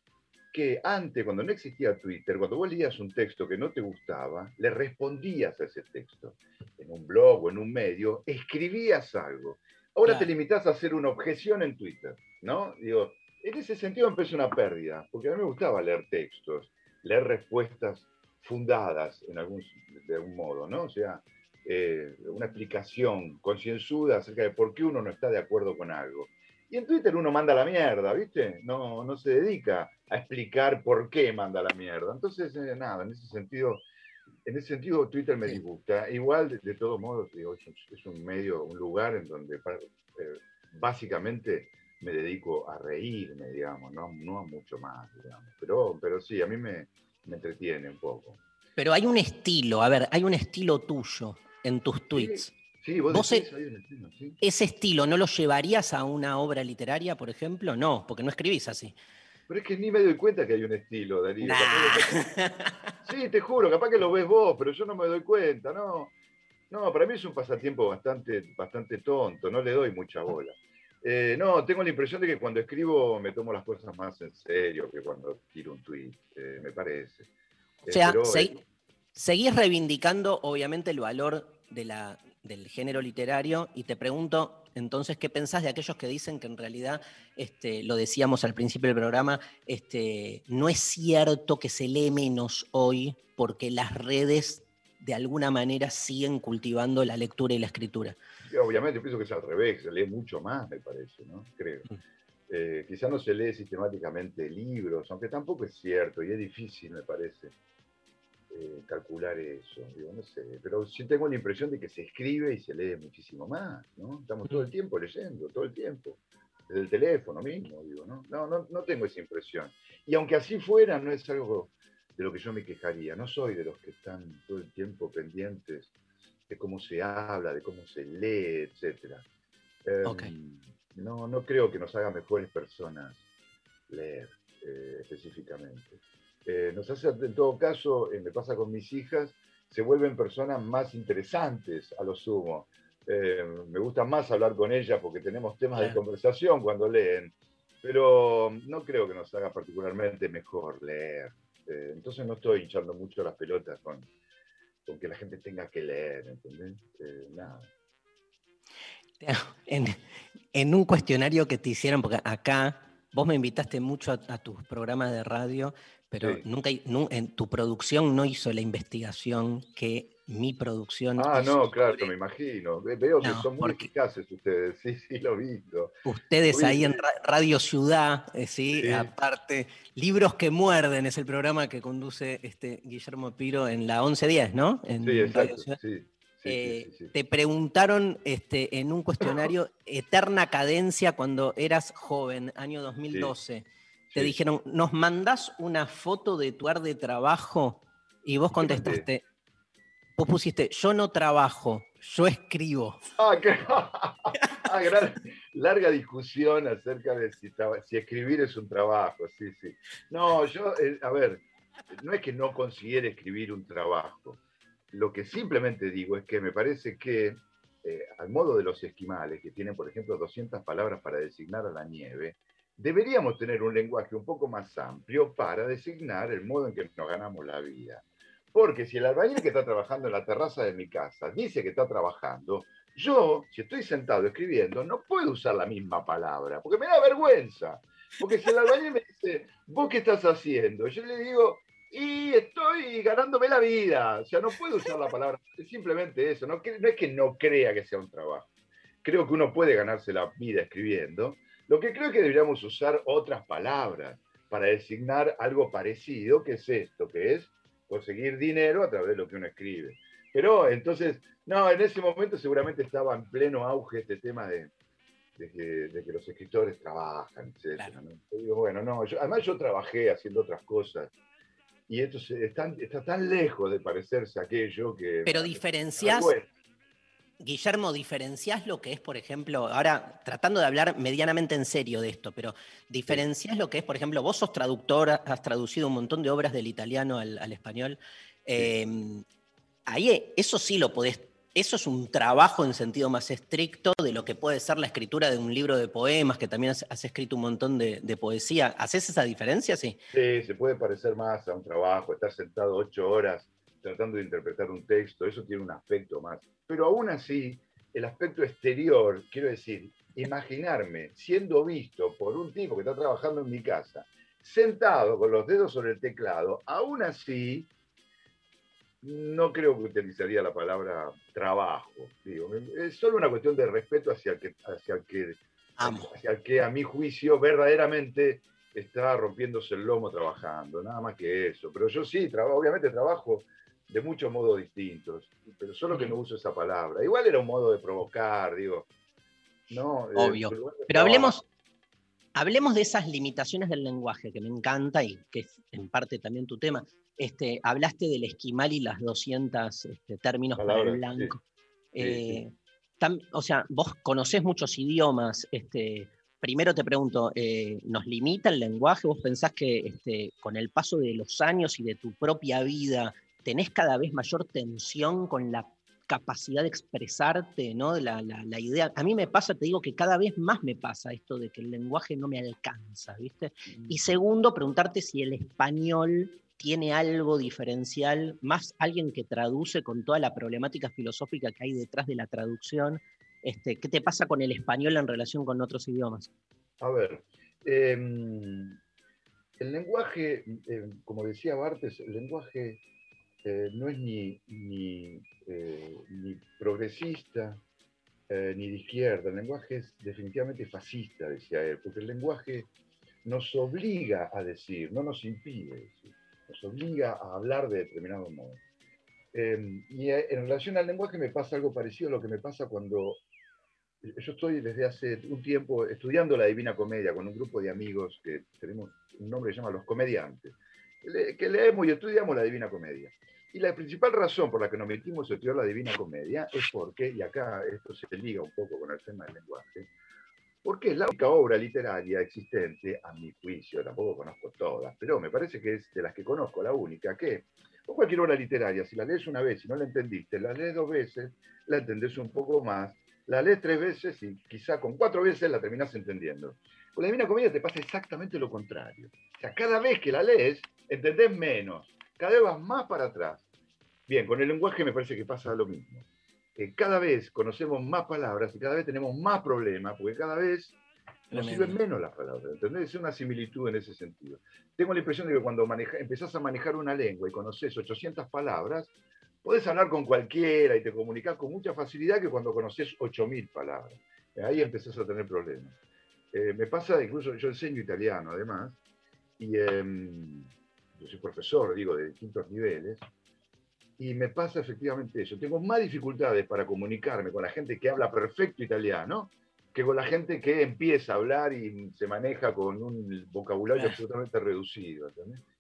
Que antes, cuando no existía Twitter, cuando vos leías un texto que no te gustaba, le respondías a ese texto. En un blog o en un medio, escribías algo. Ahora Claro. te limitas a hacer una objeción en Twitter, ¿no? Digo, en ese sentido parece una pérdida, porque a mí me gustaba leer textos, leer respuestas fundadas en algún, de algún modo, ¿no? O sea, eh, una explicación concienzuda acerca de por qué uno no está de acuerdo con algo. Y en Twitter uno manda la mierda, ¿viste? No, no se dedica a explicar por qué manda la mierda. Entonces, eh, nada, en ese sentido, en ese sentido Twitter me disgusta. Igual, de, de todos modos, digo, es, un, es un medio, un lugar en donde eh, básicamente me dedico a reírme, digamos, no, no a mucho más, digamos. Pero, pero sí, a mí me, me entretiene un poco. Pero hay un estilo, a ver, hay un estilo tuyo en tus tweets. Sí, vos, Vos decís, e- hay un estilo, sí. ¿Ese estilo no lo llevarías a una obra literaria, por ejemplo? No, porque no escribís así. Pero es que ni me doy cuenta que hay un estilo, Darío. Que- Sí, te juro, capaz que lo ves vos, pero yo no me doy cuenta, no. No, para mí es un pasatiempo bastante, bastante tonto, no le doy mucha bola. Eh, no, tengo la impresión de que cuando escribo me tomo las cosas más en serio que cuando tiro un tweet, eh, me parece. O Eh, sea, pero, seguís reivindicando, obviamente, el valor de la, del género literario y te pregunto, Entonces, ¿qué pensás de aquellos que dicen que en realidad, este, lo decíamos al principio del programa, este, no es cierto que se lee menos hoy porque las redes de alguna manera siguen cultivando la lectura y la escritura? Obviamente pienso que es al revés, se lee mucho más, me parece, ¿no? Creo. Mm. Eh, quizá no se lee sistemáticamente libros, aunque tampoco es cierto y es difícil, me parece, eh, calcular eso. Digo, no sé, pero sí tengo la impresión de que se escribe y se lee muchísimo más, ¿no? Estamos todo el tiempo leyendo, todo el tiempo. Desde el teléfono mismo, digo, ¿no? No, no, no tengo esa impresión. Y aunque así fuera, no es algo de lo que yo me quejaría. No soy de los que están todo el tiempo pendientes de cómo se habla, de cómo se lee, etc. Em, no, no creo que nos haga mejores personas leer eh, específicamente. Eh, nos hace, en todo caso, eh, me pasa con mis hijas, se vuelven personas más interesantes a lo sumo. me gusta más hablar con ellas porque tenemos temas de conversación cuando leen, pero no creo que nos haga particularmente mejor leer. entonces no estoy hinchando mucho las pelotas con, con que la gente tenga que leer, ¿entendés? nada. En, un cuestionario que te hicieron, porque acá vos me invitaste mucho a, tus programas de radio, pero nunca, en tu producción no hizo la investigación que mi producción. Ah, no, claro, me imagino. Veo que son muy eficaces ustedes, sí, sí, lo vi. Ustedes ahí en Radio Ciudad, eh, ¿sí? aparte, Libros que Muerden es el programa que conduce este Guillermo Piro en la 1110, ¿no? En sí, exacto, sí. Eh, te preguntaron este, en un cuestionario eterna cadencia cuando eras joven, año 2012. Te dijeron, ¿nos mandás una foto de tu ar de trabajo? Y vos contestaste, vos pusiste, yo no trabajo, yo escribo. Ah, qué... ah, larga discusión acerca de si, si, escribir es un trabajo, sí, sí. No, yo, eh, a ver, no es que no considere escribir un trabajo. Lo que simplemente digo es que me parece que, eh, al modo de los esquimales, que tienen, por ejemplo, 200 palabras para designar a la nieve, deberíamos tener un lenguaje un poco más amplio para designar el modo en que nos ganamos la vida. Porque si el albañil que está trabajando en la terraza de mi casa dice que está trabajando, yo, si estoy sentado escribiendo, no puedo usar la misma palabra, porque me da vergüenza. Porque si el albañil me dice, ¿vos qué estás haciendo? Yo le digo, y estoy ganándome la vida. O sea, no puedo usar la palabra, es simplemente eso. No, es que no crea que sea un trabajo. Creo que uno puede ganarse la vida escribiendo. Lo que creo que deberíamos usar otras palabras para designar algo parecido, que es esto, que es conseguir dinero a través de lo que uno escribe. Pero entonces, no, en ese momento seguramente estaba en pleno auge este tema de, que, los escritores trabajan, etc. bueno, no, además yo trabajé haciendo otras cosas y esto está, está tan lejos de parecerse a aquello que... Pero diferencias... Guillermo, ¿diferencias lo que es, por ejemplo, ahora tratando de hablar medianamente en serio de esto, pero diferencias lo que es, por ejemplo, vos sos traductor, has traducido un montón de obras del italiano al, español. Em, ahí eso sí lo podés eso es un trabajo en sentido más estricto de lo que puede ser la escritura de un libro de poemas, que también has, escrito un montón de, poesía. ¿Haces esa diferencia? Sí. Sí, se puede parecer más a un trabajo, estar sentado ocho horas tratando de interpretar un texto, eso tiene un aspecto más. Pero aún así, el aspecto exterior, quiero decir, imaginarme siendo visto por un tipo que está trabajando en mi casa, sentado con los dedos sobre el teclado, aún así no creo que utilizaría la palabra trabajo. Digo. Es solo una cuestión de respeto hacia el que, hacia el que, hacia el que a mi juicio verdaderamente está rompiéndose el lomo trabajando, nada más que eso. Pero yo sí, trabajo, obviamente trabajo de muchos modos distintos, pero solo que no uso esa palabra. Igual era un modo de provocar, digo. No, eh, Obvio. pero hablemos, hablemos de esas limitaciones del lenguaje, que me encanta y que es en parte también tu tema. Este, hablaste del esquimal y las 200 este, términos para el blanco. Eh, o sea, vos conocés muchos idiomas. Este, primero te pregunto, eh, ¿nos limita el lenguaje? ¿Vos pensás que este, con el paso de los años y de tu propia vida tenés cada vez mayor tensión con la capacidad de expresarte, ¿no? La, la, idea. A mí me pasa, te digo que cada vez más me pasa esto de que el lenguaje no me alcanza, ¿viste? Y mm. segundo, preguntarte si el español tiene algo diferencial, más alguien que traduce con toda la problemática filosófica que hay detrás de la traducción, Este, ¿Qué te pasa con el español en relación con otros idiomas? A ver, em, el lenguaje, em, como decía Bartes, el lenguaje eh, no es ni, ni, eh, progresista eh, ni de izquierda, el lenguaje es definitivamente fascista, decía él, porque el lenguaje nos obliga a decir, no nos impide decir, nos obliga a hablar de determinado modo. Em, y en relación al lenguaje me pasa algo parecido a lo que me pasa cuando yo estoy desde hace un tiempo estudiando la Divina Comedia con un grupo de amigos que tenemos un nombre que se llama Los Comediantes, que leemos y estudiamos la Divina Comedia. Y la principal razón por la que nos metimos a estudiar la Divina Comedia es porque, y acá esto se liga un poco con el tema del lenguaje, porque es la única obra literaria existente, a mi juicio, tampoco conozco todas, pero me parece que es de las que conozco la única, que o cualquier obra literaria, si la lees una vez y no la entendiste, la lees dos veces, la entendés un poco más, la lees tres veces y quizá con cuatro veces la terminás entendiendo. Con la Divina Comedia te pasa exactamente lo contrario. O sea, cada vez que la lees, entendés menos, cada vez vas más para atrás. Bien, con el lenguaje me parece que pasa lo mismo. cada vez conocemos más palabras y cada vez tenemos más problemas, porque cada vez nos sirven menos las palabras. ¿Entendés? Es una similitud en ese sentido. Tengo la impresión de que cuando empezás a manejar una lengua y conoces 800 palabras, podés hablar con cualquiera y te comunicas con mucha facilidad que cuando conoces 8000 palabras. Ahí empezás a tener problemas. Eh, me pasa, incluso yo enseño italiano además, y em, yo soy profesor, digo, de distintos niveles, y me pasa efectivamente eso. Tengo más dificultades para comunicarme con la gente que habla perfecto italiano que con la gente que empieza a hablar y se maneja con un vocabulario absolutamente reducido.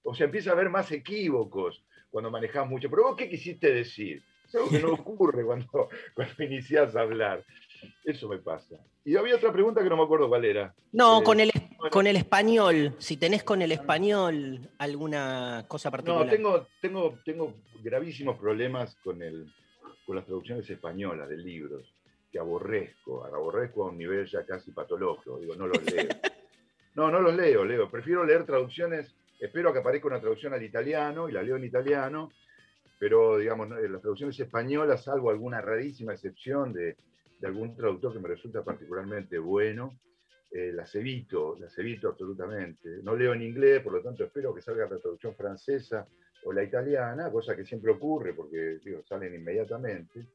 O sea, empieza a haber más equívocos cuando manejas mucho. Pero vos, ¿qué quisiste decir? Es algo que no ocurre cuando, cuando iniciás a hablar. Eso me pasa. Y había otra pregunta que no me acuerdo cuál era. No, eh, con, el, con el español. Si tenés con el español alguna cosa particular. No, tengo, tengo, tengo gravísimos problemas con, el, con las traducciones españolas de libros, que aborrezco. Aborrezco a un nivel ya casi patológico. Digo, no los leo. No, no los leo, leo. Prefiero leer traducciones. Espero que aparezca una traducción al italiano y la leo en italiano. Pero, digamos, las traducciones españolas, salvo alguna rarísima excepción de de algún traductor que me resulta particularmente bueno, eh, las evito, las evito absolutamente. No leo en inglés, por lo tanto espero que salga la traducción francesa o la italiana, cosa que siempre ocurre porque salen inmediatamente.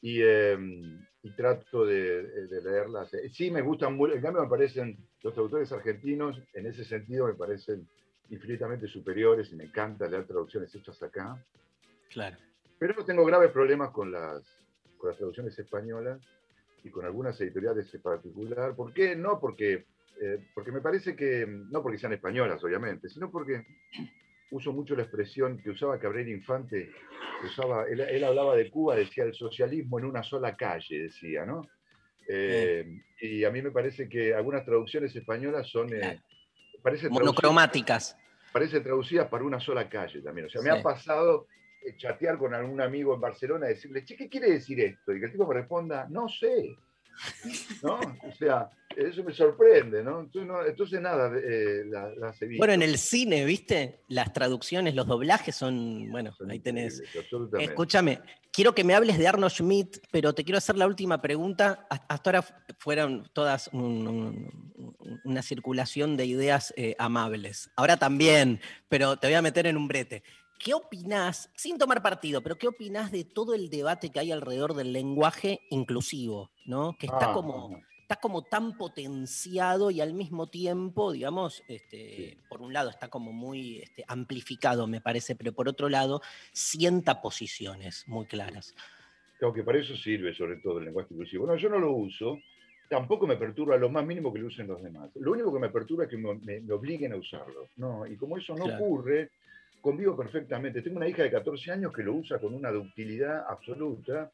Y, em, trato de, leerlas. Eh, sí, me gustan mucho, en cambio me parecen, los traductores argentinos en ese sentido me parecen infinitamente superiores y me encanta leer traducciones hechas acá. Claro. Pero tengo graves problemas con las, las traducciones españolas y con algunas editoriales en particular. ¿Por qué? No porque, eh, porque me parece que, no porque sean españolas, obviamente, sino porque uso mucho la expresión que usaba Cabrera Infante, usaba, él, hablaba de Cuba, decía el socialismo en una sola calle, decía, ¿no? Eh, y a mí me parece que algunas traducciones españolas son... Eh, monocromáticas. Parece traducidas para una sola calle también. O sea, me ha pasado eh, chatear con algún amigo en Barcelona y decirle, che, ¿qué quiere decir esto? Y que el tipo me responda, no sé. ¿No? O sea, eso me sorprende, ¿no? Entonces, nada, eh, la, Bueno, en el cine, ¿viste? Las traducciones, los doblajes son, bueno, ahí tenés. Escúchame, quiero que me hables de Arno Schmidt, pero te quiero hacer la última pregunta. Hasta ahora fueron todas una circulación de ideas eh, amables. Ahora también, pero te voy a meter en un brete. ¿Qué opinás, sin tomar partido, pero qué opinás de todo el debate que hay alrededor del lenguaje inclusivo, ¿no? Que está, ah, como, está como tan potenciado y al mismo tiempo, digamos, este, por un lado está como muy este, amplificado, me parece, pero por otro lado sienta posiciones muy claras. Claro que para eso sirve sobre todo el lenguaje inclusivo. No, yo no lo uso, tampoco me perturba lo más mínimo que lo usen los demás. Lo único que me perturba es que me, obliguen a usarlo. ¿no? Y como eso no ocurre, convivo perfectamente. Tengo una hija de 14 años que lo usa con una ductilidad absoluta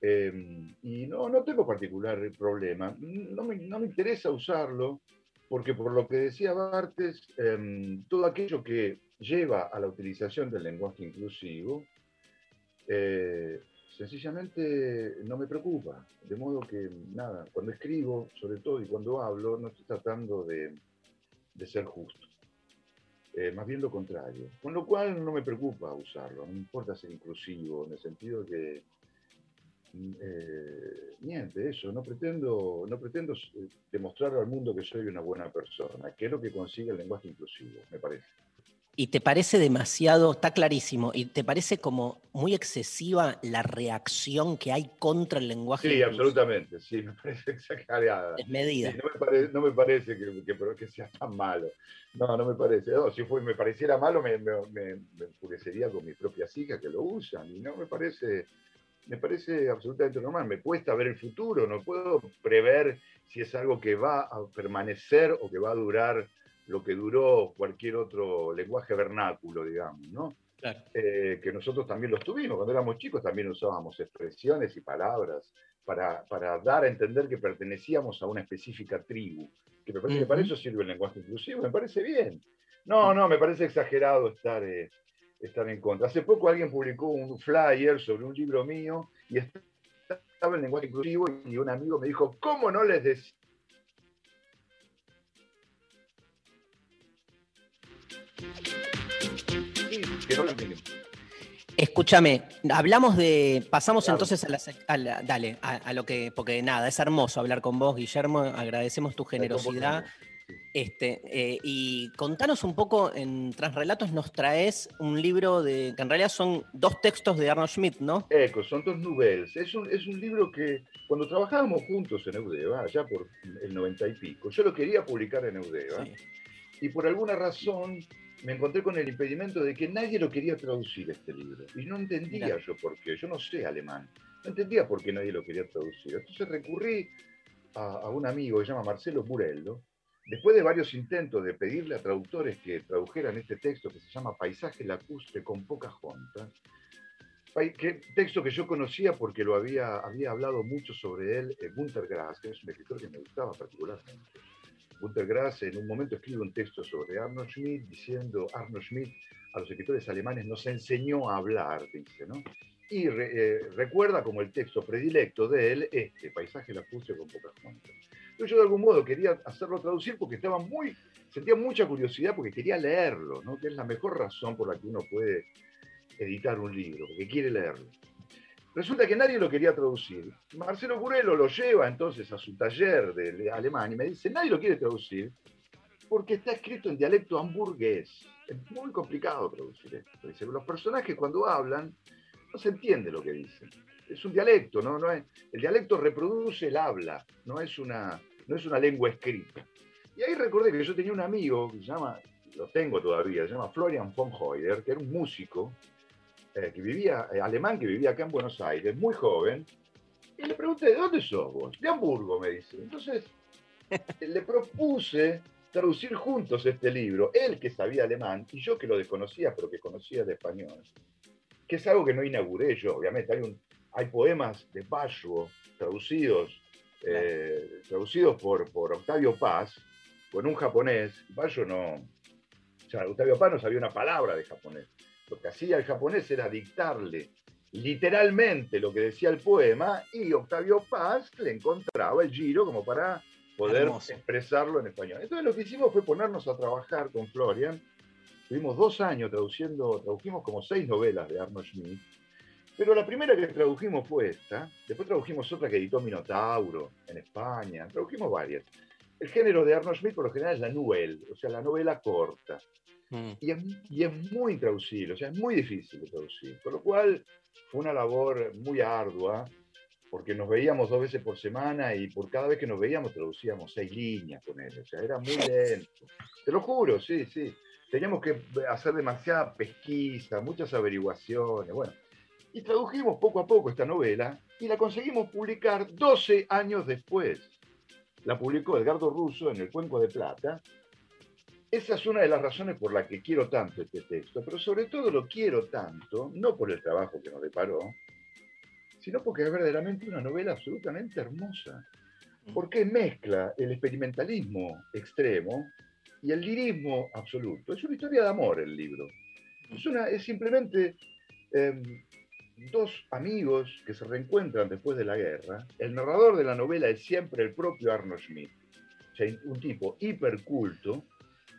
em, y no, no tengo particular problema. No me, no me, interesa usarlo porque por lo que decía Bartes, em, todo aquello que lleva a la utilización del lenguaje inclusivo, eh, sencillamente no me preocupa. De modo que, nada, cuando escribo, sobre todo, y cuando hablo, no estoy tratando de, de ser justo. Eh, más bien lo contrario. Con lo cual no me preocupa usarlo, no me importa ser inclusivo, en el sentido que eh, eso, no pretendo, no pretendo eh, demostrar al mundo que soy una buena persona, que es lo que consigue el lenguaje inclusivo, me parece. ¿Y te parece demasiado, está clarísimo, y te parece como muy excesiva la reacción que hay contra el lenguaje? Sí, absolutamente, sí, me parece exagerada. Desmedida. Sí, no, me parece, no me parece que, que, que, sea tan malo. No, no me parece. No, si fue, me pareciera malo, me, me, me, me enfurecería con mis propias hijas que lo usan, y no me parece me parece absolutamente normal. Me cuesta ver el futuro, no puedo prever si es algo que va a permanecer o que va a durar lo que duró cualquier otro lenguaje vernáculo, digamos, ¿no? Eh, que nosotros también los tuvimos. Cuando éramos chicos también usábamos expresiones y palabras para, para dar a entender que pertenecíamos a una específica tribu. Que me parece que para eso sirve el lenguaje inclusivo, me parece bien. No, no, me parece exagerado estar... Eh, estar en contra. Hace poco alguien publicó un flyer sobre un libro mío y estaba en lenguaje inclusivo y un amigo me dijo, ¿cómo no les decís? Escúchame, hablamos de. Pasamos entonces a la, Dale, a, lo que. Porque nada, es hermoso hablar con vos, Guillermo. Agradecemos tu generosidad. Este, eh, y contanos un poco, en Transrelatos nos traes un libro de, que en realidad son dos textos de Arnold Schmidt, ¿no? Eco, son dos novelas. Es un, es un libro que cuando trabajábamos juntos en Eudeva, allá por el noventa y pico, yo lo quería publicar en Eudeva, y por alguna razón me encontré con el impedimento de que nadie lo quería traducir este libro. Y no entendía yo por qué, yo no sé alemán, no entendía por qué nadie lo quería traducir. Entonces recurrí a, a un amigo que se llama Marcelo Burello, Después de varios intentos de pedirle a traductores que tradujeran este texto que se llama Paisaje lacustre con poca junta, que, texto que yo conocía porque lo había, había hablado mucho sobre él Gunter Grass, que es un escritor que me gustaba particularmente. Gunter Grass en un momento escribe un texto sobre Arnold Schmidt diciendo, Arnold Schmidt a los escritores alemanes nos enseñó a hablar, dice, ¿no? Y eh, recuerda como el texto predilecto de él este, Paisaje lacustre con poca junta yo de algún modo quería hacerlo traducir porque estaba muy, sentía mucha curiosidad porque quería leerlo, ¿no? que es la mejor razón por la que uno puede editar un libro, porque quiere leerlo. Resulta que nadie lo quería traducir. Marcelo Curelo lo lleva entonces a su taller de alemán y me dice, nadie lo quiere traducir porque está escrito en dialecto hamburgués. Es muy complicado traducir esto. Dice, los personajes cuando hablan no se entiende lo que dicen es un dialecto, ¿no? no es, el dialecto reproduce el habla, no es, una, no es una lengua escrita. Y ahí recordé que yo tenía un amigo que se llama, lo tengo todavía, se llama Florian von Heuer, que era un músico eh, que vivía, eh, alemán que vivía acá en Buenos Aires, muy joven, y le pregunté, ¿de dónde sos vos? De Hamburgo, me dice. Entonces, le propuse traducir juntos este libro, él que sabía alemán y yo que lo desconocía, pero que conocía el español, que es algo que no inauguré yo, obviamente, hay un, hay poemas de Basho traducidos, eh, traducidos por, por Octavio Paz, con un japonés. Basho no. O sea, Octavio Paz no sabía una palabra de japonés. Lo que hacía el japonés era dictarle literalmente lo que decía el poema y Octavio Paz le encontraba el giro como para poder expresarlo en español. Entonces lo que hicimos fue ponernos a trabajar con Florian. Tuvimos dos años traduciendo, tradujimos como seis novelas de Arnold Schmidt pero la primera que tradujimos fue esta, después tradujimos otra que editó Minotauro en España, tradujimos varias. El género de Arnold Schmidt por lo general es la nouvelle, o sea, la novela corta. Mm. Y, es, y, es, muy intraducible, o sea, es muy difícil de traducir. Con lo cual fue una labor muy ardua, porque nos veíamos dos veces por semana y por cada vez que nos veíamos traducíamos seis líneas con él, o sea, era muy lento. Te lo juro, sí, sí. Teníamos que hacer demasiada pesquisa, muchas averiguaciones, bueno y tradujimos poco a poco esta novela y la conseguimos publicar 12 años después. La publicó Edgardo Russo en El Cuenco de Plata. Esa es una de las razones por las que quiero tanto este texto, pero sobre todo lo quiero tanto, no por el trabajo que nos deparó, sino porque es verdaderamente una novela absolutamente hermosa, porque mezcla el experimentalismo extremo y el lirismo absoluto. Es una historia de amor el libro. Es, una, es simplemente em, dos amigos que se reencuentran después de la guerra. El narrador de la novela es siempre el propio Arnold Schmidt, un tipo hiperculto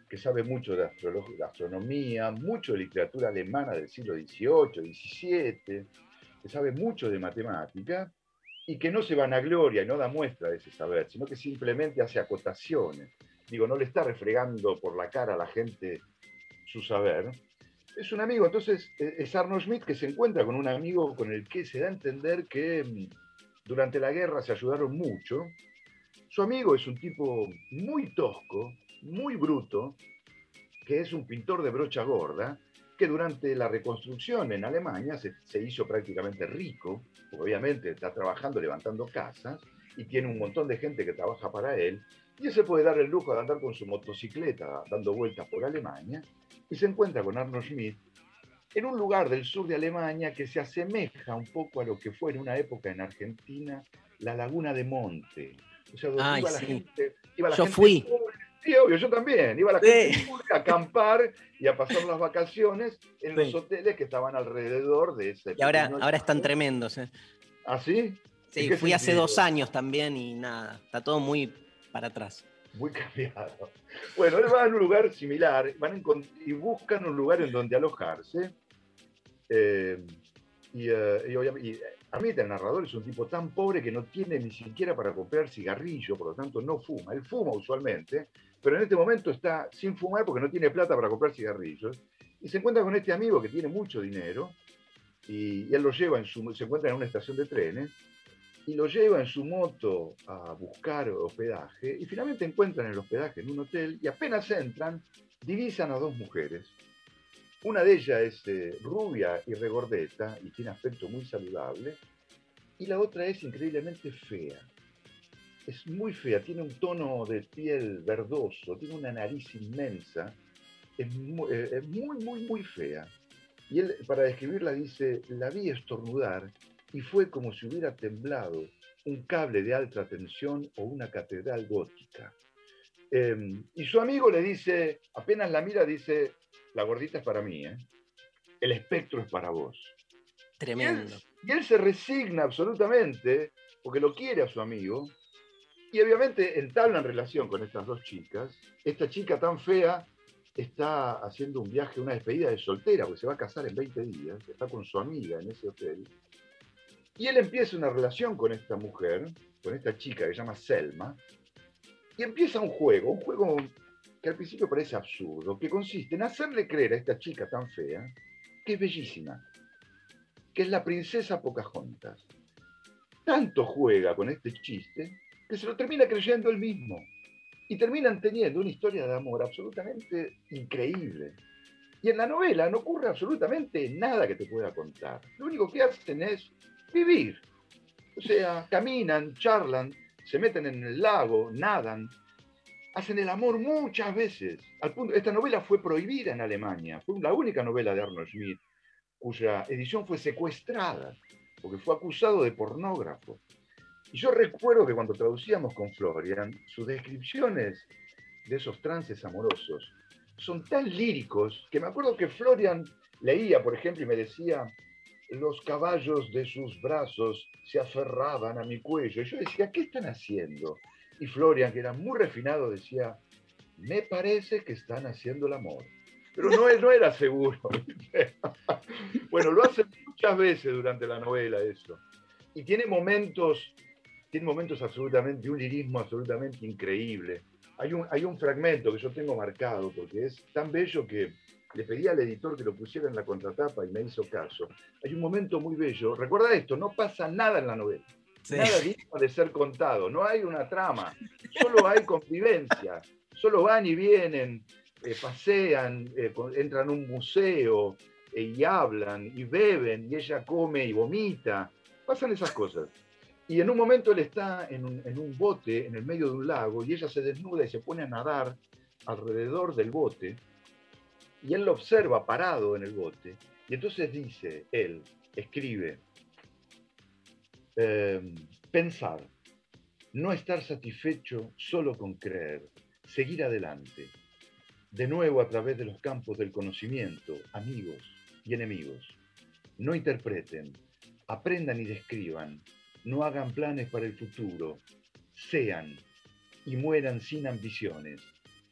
que sabe mucho de, de astronomía, mucho de literatura alemana del siglo XVIII, XVII, que sabe mucho de matemática, y que no se vanagloria y no da muestra de ese saber, sino que simplemente hace acotaciones. Digo, no le está refregando por la cara a la gente su saber. Es un amigo, entonces e, es Arnold Schmidt que se encuentra con un amigo con el que se da a entender que mm, durante la guerra se ayudaron mucho. Su amigo es un tipo muy tosco, muy bruto, que es un pintor de brocha gorda, que durante la reconstrucción en Alemania se, hizo prácticamente rico, obviamente está trabajando levantando casas y tiene un montón de gente que trabaja para él, y él se puede dar el lujo de andar con su motocicleta dando vueltas por Alemania, y se encuentra con Arnold Schmidt en un lugar del sur de Alemania que se asemeja un poco a lo que fue en una época en Argentina la laguna de Monte. O sea, donde iba la gente, Yo fui. Sí, obvio, yo también. Iba la gente a acampar y a pasar las vacaciones en los hoteles que estaban alrededor de ese. Y ahora, ahora están tremendos. ¿eh? ¿Ah, sí? Sí, fui hace dos años también y nada, está todo muy para atrás. Muy cambiado. Bueno, él va a un lugar similar van y buscan un lugar en donde alojarse. Eh, y, uh, y, y, el narrador es un tipo tan pobre que no tiene ni siquiera para comprar cigarrillo, por lo tanto no fuma. Él fuma usualmente, pero en este momento está sin fumar porque no tiene plata para comprar cigarrillos. Y se encuentra con este amigo que tiene mucho dinero y, él lo lleva en su, se encuentra en una estación de trenes y lo lleva en su moto a buscar hospedaje y finalmente encuentran el hospedaje en un hotel y apenas entran, divisan a dos mujeres. Una de ellas es eh, rubia y regordeta y tiene aspecto muy saludable y la otra es increíblemente fea es muy fea, tiene un tono de piel verdoso, tiene una nariz inmensa, es eh, muy, muy, muy, fea. Y él, para describirla, dice, la vi estornudar y fue como si hubiera temblado un cable de alta tensión o una catedral gótica. Em, y su amigo le dice, apenas la mira, dice, la gordita es para mí, ¿eh? el espectro es para vos. Tremendo. y él se resigna absolutamente, porque lo quiere a su amigo, y obviamente entablan relación con estas dos chicas. Esta chica tan fea está haciendo un viaje, una despedida de soltera, porque se va a casar en 20 días, está con su amiga en ese hotel. Y él empieza una relación con esta mujer, con esta chica que se llama Selma, y empieza un juego, un juego que al principio parece absurdo, que consiste en hacerle creer a esta chica tan fea que es bellísima, que es la princesa Pocahontas. Tanto juega con este chiste que se lo termina creyendo él mismo. Y terminan teniendo una historia de amor absolutamente increíble. Y en la novela no ocurre absolutamente nada que te pueda contar. Lo único que hacen es vivir. O sea, caminan, charlan, se meten en el lago, nadan, hacen el amor muchas veces. Al punto, esta novela fue prohibida en Alemania. Fue la única novela de Arnold Schmidt cuya edición fue secuestrada porque fue acusado de pornógrafo. Y yo recuerdo que cuando traducíamos con Florian, sus descripciones de esos trances amorosos son tan líricos que me acuerdo que Florian leía, por ejemplo, y me decía, los caballos de sus brazos se aferraban a mi cuello. Y yo decía, ¿qué están haciendo? Y Florian, que era muy refinado, decía, me parece que están haciendo el amor. Pero no, no era seguro. bueno, lo hace muchas veces durante la novela eso. Y tiene momentos tiene momentos absolutamente, de un lirismo absolutamente increíble. Hay un, hay un fragmento que yo tengo marcado porque es tan bello que le pedí al editor que lo pusiera en la contratapa y me hizo caso. Hay un momento muy bello. Recuerda esto, no pasa nada en la novela. Nada digno de ser contado. No hay una trama. Solo hay convivencia. Solo van y vienen, eh, pasean, eh, entran a un museo eh, y hablan y beben y ella come y vomita. Pasan esas cosas. Y en un momento él está en un, bote en el medio de un lago y ella se desnuda y se pone a nadar alrededor del bote y él lo observa parado en el bote y entonces dice, él escribe, em, pensar, no estar satisfecho solo con creer, seguir adelante, de nuevo a través de los campos del conocimiento, amigos y enemigos. No interpreten, aprendan y describan, no hagan planes para el futuro, sean y mueran sin ambiciones.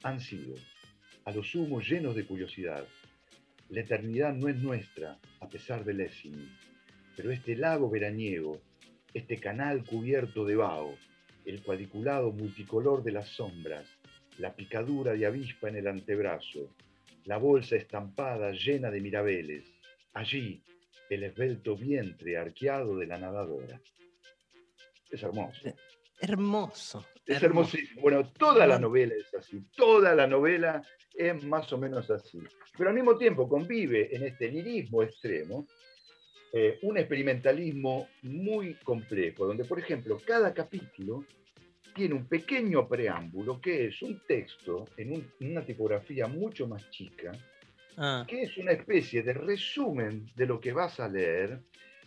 Han sido, a lo sumo, llenos de curiosidad. La eternidad no es nuestra, a pesar del Lessing, pero este lago veraniego este canal cubierto de vaho, el cuadriculado multicolor de las sombras, la picadura de avispa en el antebrazo, la bolsa estampada llena de mirabeles, allí el esbelto vientre arqueado de la nadadora. Es hermoso. Hermoso. Es hermosísimo. Bueno, toda la novela es así, toda la novela es más o menos así. Pero al mismo tiempo convive en este lirismo extremo eh, un experimentalismo muy complejo, donde, por ejemplo, cada capítulo tiene un pequeño preámbulo que es un texto en, una tipografía mucho más chica, ah. que es una especie de resumen de lo que vas a leer,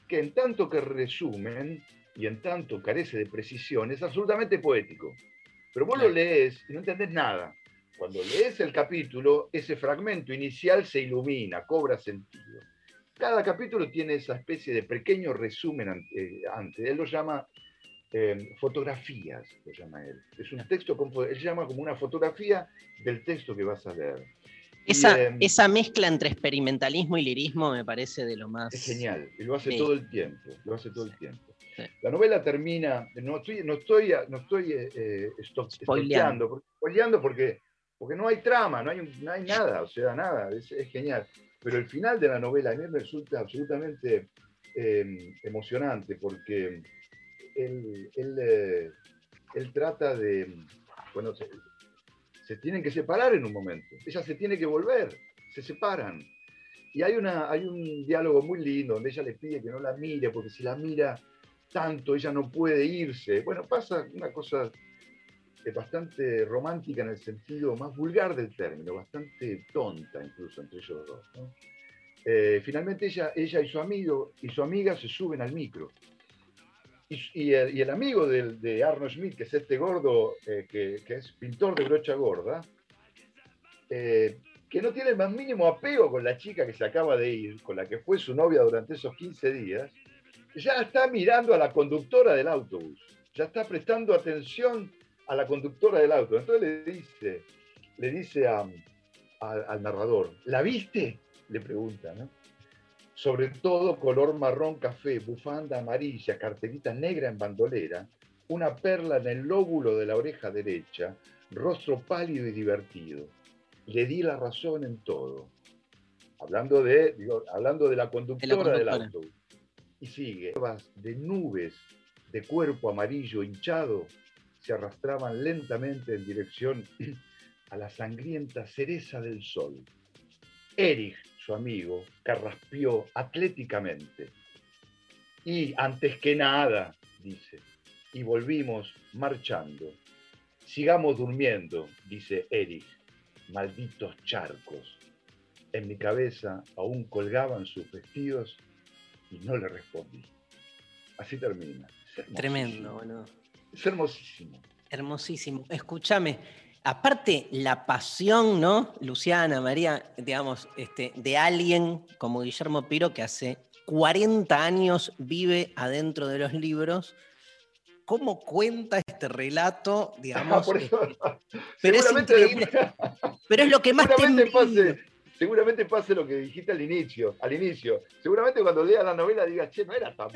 que en tanto que resumen y en tanto carece de precisión, es absolutamente poético. Pero vos lo lees y no entendés nada. Cuando lees el capítulo, ese fragmento inicial se ilumina, cobra sentido. Cada capítulo tiene esa especie de pequeño resumen eh, antes. Él lo llama eh, fotografías, lo llama él. Es un texto, él llama como una fotografía del texto que vas a leer. Esa, em, esa mezcla entre experimentalismo y lirismo me parece de lo más... Es genial, y lo hace todo el tiempo, lo hace todo el tiempo. La novela termina, no estoy, no estoy, no estoy eh, spoileando, porque, porque no hay trama, no hay, no hay nada, o sea, nada, es, es genial. Pero el final de la novela a mí me resulta absolutamente em, emocionante porque él, eh, él, trata de, bueno, se, tienen que separar en un momento, ella se tiene que volver, se separan. Y hay, una, hay un diálogo muy lindo donde ella le pide que no la mire, porque si la mira tanto, ella no puede irse. Bueno, pasa una cosa bastante romántica en el sentido más vulgar del término, bastante tonta incluso entre ellos dos. Eh, finalmente ella, ella y su amigo y su amiga se suben al micro. Y, el, amigo de, Arno Schmidt, que es este gordo, eh, que, es pintor de brocha gorda, eh, que no tiene el más mínimo apego con la chica que se acaba de ir, con la que fue su novia durante esos 15 días, ya está mirando a la conductora del autobús, ya está prestando atención a la conductora del auto. Entonces le dice, le dice al narrador, ¿la viste? Le pregunta, ¿no? Sobre todo color marrón café, bufanda amarilla, carterita negra en bandolera, una perla en el lóbulo de la oreja derecha, rostro pálido y divertido. Le di la razón en todo. Hablando de, hablando de la conductora, del auto. Y sigue. De nubes de cuerpo amarillo hinchado se arrastraban lentamente en dirección a la sangrienta cereza del sol. Erich, su amigo, carraspeó atléticamente. Y antes que nada, dice, y volvimos marchando. Sigamos durmiendo, dice Erich. Malditos charcos. En mi cabeza aún colgaban sus vestidos y no le respondí. Así termina. Tremendo, bueno. Es hermosísimo. Hermosísimo. Escúchame, aparte la pasión, ¿no? Luciana, María, digamos, este, de alguien como Guillermo Piro que hace 40 años vive adentro de los libros. ¿Cómo cuenta este relato, digamos? Este, pero es increíble. pero es lo que más te pase, Seguramente pase lo que dijiste al inicio, al inicio. Seguramente cuando lea la novela digas, che, no era tan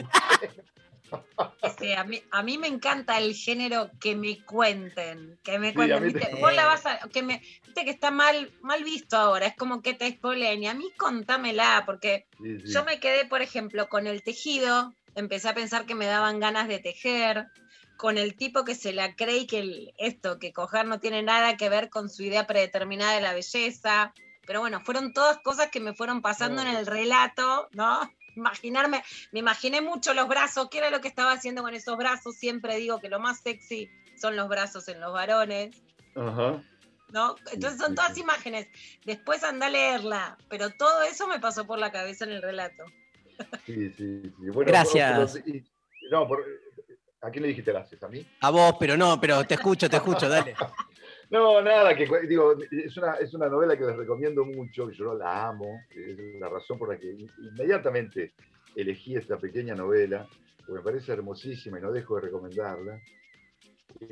a, mí, me encanta el género que me cuenten, que me cuenten. ¿viste? Vos la vas a, que me, viste que está mal, mal visto ahora, es como que te spoilen. Y a mí contámela, porque yo me quedé, por ejemplo, con el tejido, empecé a pensar que me daban ganas de tejer, con el tipo que se la cree y que esto, que coger no tiene nada que ver con su idea predeterminada de la belleza. Pero bueno, fueron todas cosas que me fueron pasando en el relato, ¿no? imaginarme, me imaginé mucho los brazos, qué era lo que estaba haciendo con esos brazos, siempre digo que lo más sexy son los brazos en los varones. Ajá. ¿No? Entonces son todas imágenes. Después anda a leerla, pero todo eso me pasó por la cabeza en el relato. Sí, sí, sí. Gracias. no, ¿a quién le dijiste gracias? ¿A mí? A vos, pero no, pero te escucho, te escucho, dale. No, nada, que digo, es una, es una novela que les recomiendo mucho, yo la amo, es la razón por la que inmediatamente elegí esta pequeña novela, porque me parece hermosísima y no dejo de recomendarla,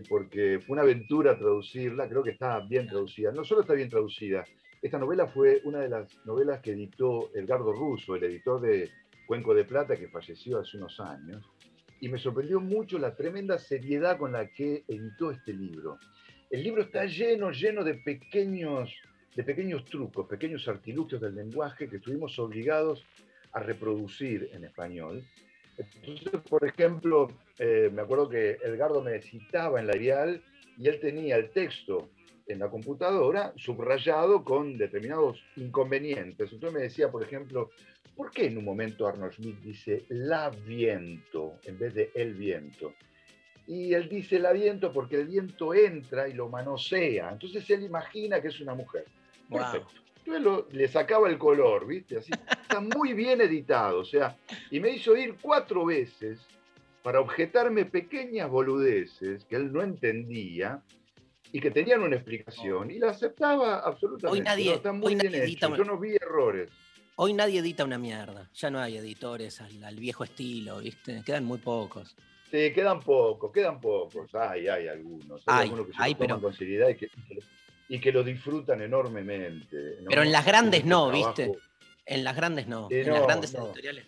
porque fue una aventura traducirla, creo que está bien traducida, no solo está bien traducida, esta novela fue una de las novelas que editó Edgardo Russo, el editor de Cuenco de Plata, que falleció hace unos años, y me sorprendió mucho la tremenda seriedad con la que editó este libro. El libro está lleno, lleno de pequeños, de pequeños trucos, pequeños artilugios del lenguaje que estuvimos obligados a reproducir en español. Entonces, por ejemplo, eh, me acuerdo que Edgardo me citaba en la ideal y él tenía el texto en la computadora subrayado con determinados inconvenientes. Entonces me decía, por ejemplo, ¿por qué en un momento Arnold Smith dice la viento en vez de el viento? Y él dice la viento porque el viento entra y lo manosea. Entonces él imagina que es una mujer. Perfecto. Entonces le sacaba el color, ¿viste? Así, está muy bien editado. O sea, y me hizo ir cuatro veces para objetarme pequeñas boludeces que él no entendía y que tenían una explicación y la aceptaba absolutamente. Hoy nadie, está muy bien hecho. Yo no vi errores. Hoy nadie edita una mierda. Ya no hay editores al, viejo estilo, ¿viste? Quedan muy pocos. Sí, quedan pocos, quedan pocos. Hay, hay algunos. Hay, algunos que se toman con seriedad y que, lo disfrutan enormemente. Pero en las grandes no, ¿viste? En las grandes no. en las grandes editoriales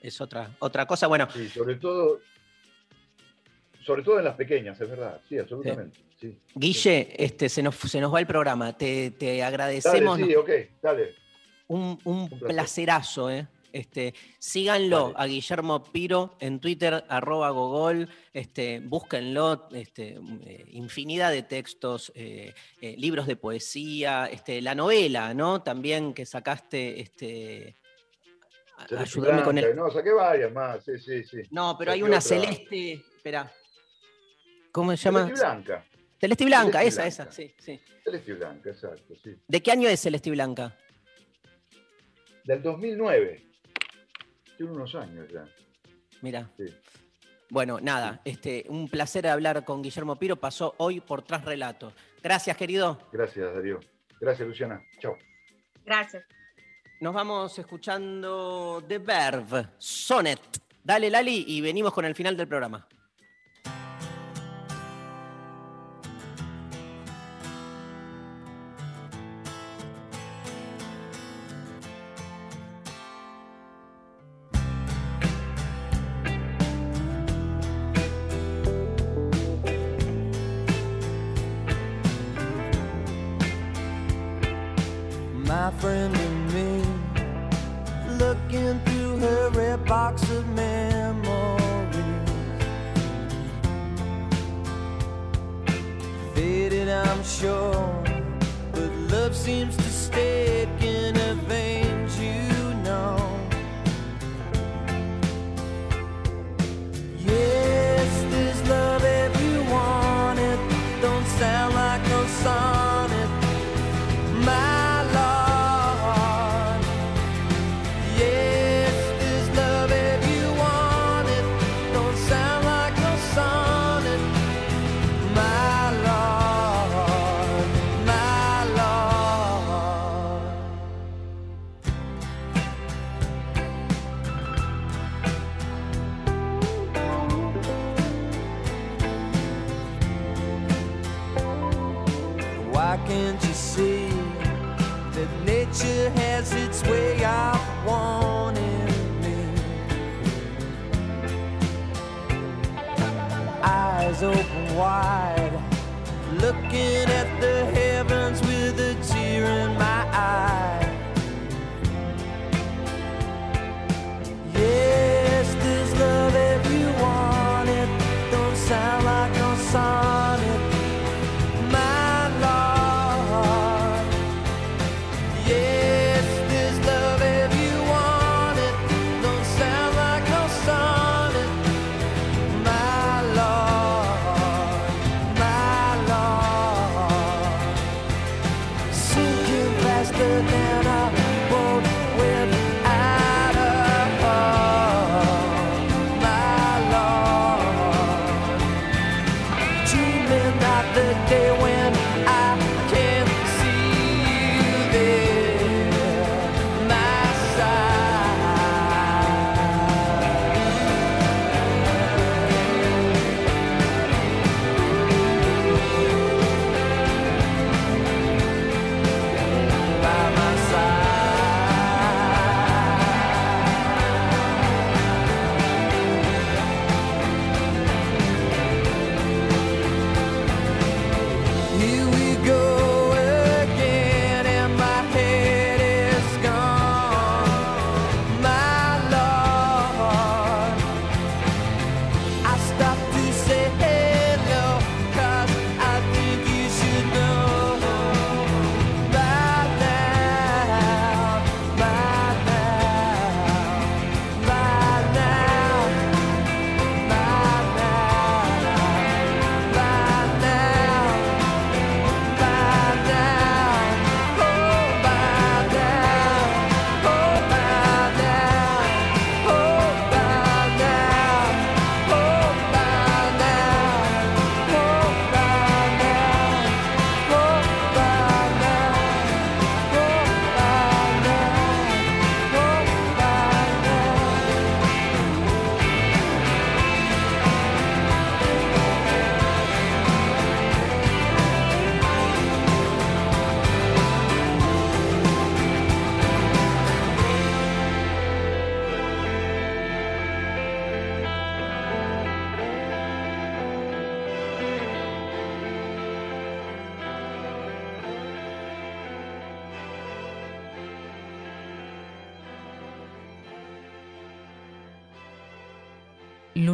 es otra, otra cosa. Bueno. Sí, sobre todo, sobre todo en las pequeñas, es verdad. Sí, absolutamente. Guille, este, se, nos, se nos va el programa. Te, te agradecemos. Dale, sí, ok, dale. Un, un, placerazo, ¿eh? Este, síganlo a Guillermo Piro en Twitter, arroba Gogol, este, búsquenlo, este, eh, infinidad de textos, eh, eh, libros de poesía, este, la novela, ¿no? También que sacaste, este, ayudarme con el... No, saqué varias más, sí, sí, sí. No, pero hay una celeste, espera, ¿cómo se llama? Celeste Blanca. Celeste Blanca, esa, esa, sí, sí. Celeste Blanca, exacto, sí. ¿De qué año es Celeste Blanca? Del 2009. Tiene unos años ya. Mira. Bueno, nada, este, un placer hablar con Guillermo Piro. Pasó hoy por Tras Relato. Gracias, querido. Gracias, Darío. Gracias, Luciana. Chao. Gracias. Nos vamos escuchando The Verve, Sonnet. Dale, Lali, y venimos con el final del programa.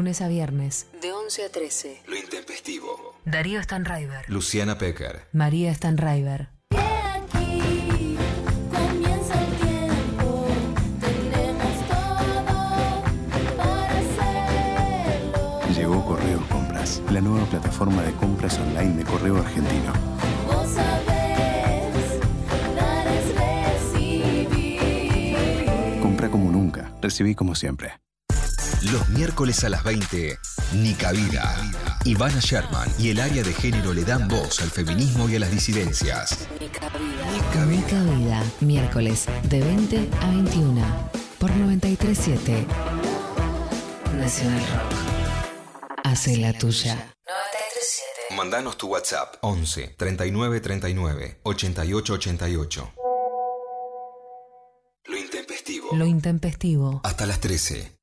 Lunes a viernes. De 11 a 13. Lo intempestivo. Darío Stanraiver. Luciana Pecker. María Stanraiver. Comienza el tiempo, tenemos todo para hacerlo. Llegó Correos Compras, la nueva plataforma de compras online de Correo Argentino. Vos sabés, dar es recibir. Compra como nunca, recibí como siempre. Los miércoles a las 20, Nica Vida. Ivana Sherman y el área de género le dan voz al feminismo y a las disidencias. Nica Vida. Miércoles de 20 a 21. Por 937. Nacional Rock. Hace la tuya. Mandanos tu WhatsApp 11 39 39 88 88. Lo intempestivo. Lo intempestivo. Hasta las 13.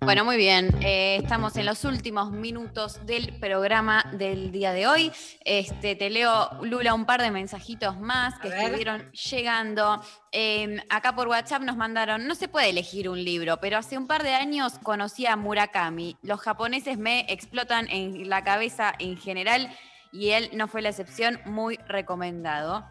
Bueno, muy bien. Eh, estamos en los últimos minutos del programa del día de hoy. Este, te leo, Lula, un par de mensajitos más que estuvieron llegando. Eh, acá por WhatsApp nos mandaron, no se puede elegir un libro, pero hace un par de años conocí a Murakami. Los japoneses me explotan en la cabeza en general y él no fue la excepción. Muy recomendado.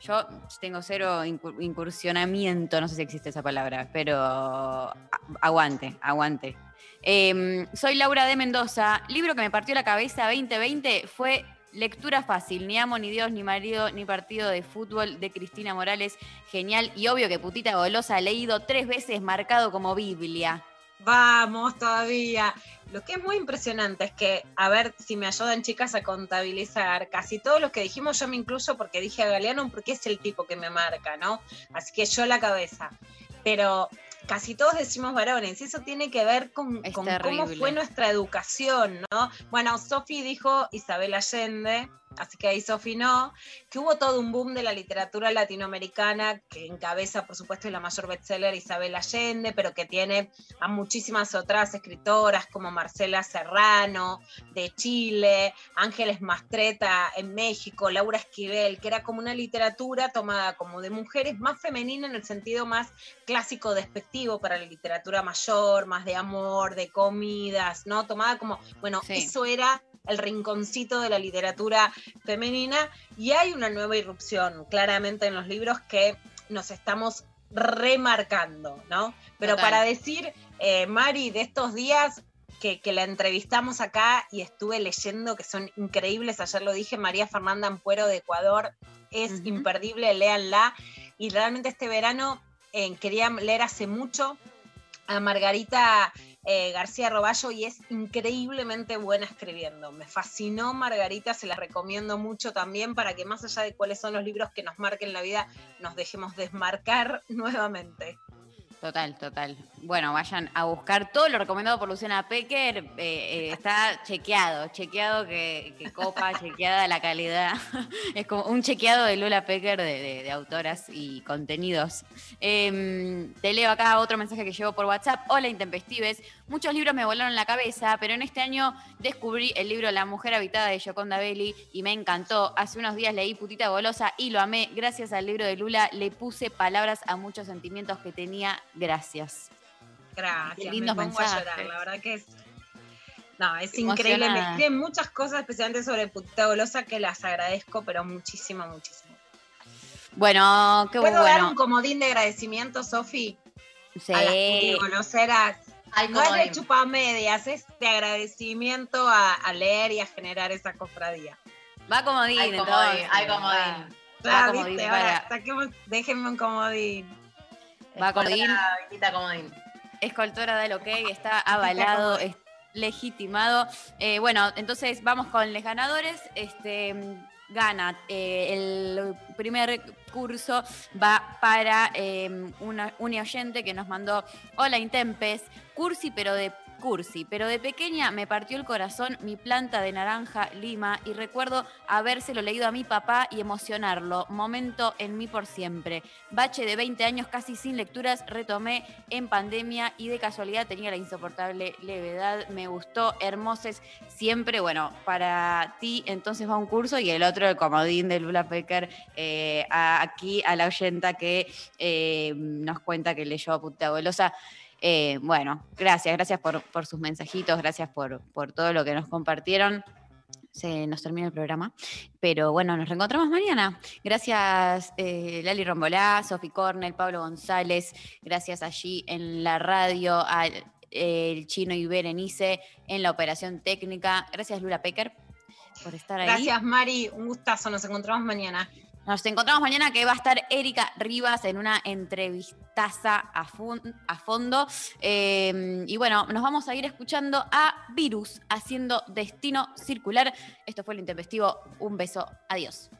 Yo tengo cero incur- incursionamiento, no sé si existe esa palabra, pero aguante, aguante. Em, soy Laura de Mendoza. Libro que me partió la cabeza 2020 fue Lectura fácil, ni amo, ni Dios, ni marido, ni partido de fútbol de Cristina Morales. Genial. Y obvio que Putita Golosa leído tres veces marcado como Biblia. Vamos todavía. Lo que es muy impresionante es que, a ver si me ayudan chicas a contabilizar, casi todos los que dijimos yo me incluyo porque dije a Galeano porque es el tipo que me marca, ¿no? Así que yo la cabeza. Pero casi todos decimos varones y eso tiene que ver con, con cómo fue nuestra educación, ¿no? Bueno, Sofi dijo Isabel Allende, así que ahí Sofi no, que hubo todo un boom de la literatura latinoamericana que encabeza, por supuesto, la mayor bestseller Isabel Allende, pero que tiene a muchísimas otras escritoras como Marcela Serrano de Chile, Ángeles Mastreta en México, Laura Esquivel, que era como una literatura tomada como de mujeres más femenina en el sentido más clásico despectivo para la literatura mayor, más de amor, de comidas, ¿no? Tomada como, bueno, Sí. eso era el rinconcito de la literatura femenina y hay una nueva irrupción claramente en los libros que nos estamos remarcando, ¿no? Pero Total. para decir, eh, Mari, de estos días que, que la entrevistamos acá y estuve leyendo que son increíbles, ayer lo dije, María Fernanda Ampuero de Ecuador, es imperdible, léanla. Y realmente este verano eh, quería leer hace mucho a Margarita eh, García Roballo y es increíblemente buena escribiendo. Me fascinó Margarita, se la recomiendo mucho también para que más allá de cuáles son los libros que nos marquen la vida, nos dejemos desmarcar nuevamente. Total, total. Bueno, vayan a buscar todo lo recomendado por Luciana Pecker. eh, eh, está chequeado, chequeado que, que copa, chequeada la calidad. Es como un chequeado de Lula Pecker de, de- de autoras y contenidos. Em, te leo acá otro mensaje que llevo por WhatsApp. Hola, intempestives. Muchos libros me volaron la cabeza, pero en este año descubrí el libro La mujer habitada de Yoconda Belli y me encantó. Hace unos días leí Putita Golosa y lo amé. Gracias al libro de Lula le puse palabras a muchos sentimientos que tenía. Gracias. Gracias. Qué lindos me pongo a mensajes. llorar, la verdad que es. No, es increíble. Me escriben muchas cosas, especialmente sobre Putita Golosa, que las agradezco, pero muchísimo, muchísimo. Bueno, qué ¿Puedo dar bueno. un comodín de agradecimiento, Sofi? Sí. A las. No es de comodín. chupamedias, es de agradecimiento a, a leer y a generar esa cofradía. Va comodín, Hay comodín, entonces, hay va. comodín. Ya, Va comodín viste, para- ahora, saquemos- déjenme un comodín. Va comodín. Comodín. Escoltora da el ok, está avalado, es legitimado. Eh, bueno, entonces vamos con los ganadores. Este gana eh, el primer curso va para eh, una, un oyente que nos mandó Hola Intempes, cursi pero de cursi, pero de pequeña me partió el corazón mi planta de naranja lima y recuerdo habérselo leído a mi papá y emocionarlo. Momento en mí por siempre. Bache de 20 años casi sin lecturas, retomé en pandemia y de casualidad tenía la insoportable levedad. Me gustó, hermoses siempre. Bueno, para ti entonces va un curso y el otro el comodín de Lula Pecker eh, aquí a la oyenta que eh, nos cuenta que leyó a Puta Golosa. Eh, bueno, gracias, gracias por, sus mensajitos, gracias por, todo lo que nos compartieron. Se nos termina el programa, pero bueno, nos reencontramos mañana. Gracias eh, Lali Rombolá, Sofi Cornell, Pablo González, gracias allí en la radio, al chino y en la operación técnica. Gracias Lula Pecker por estar ahí. Gracias, Mari. Un gustazo. Nos encontramos mañana. Nos encontramos mañana que va a estar Erika Rivas en una entrevistaza a, fondo. Eh, y bueno, nos vamos a ir escuchando a Virus haciendo Destino Circular. Esto fue lo intempestivo. Un beso. Adiós.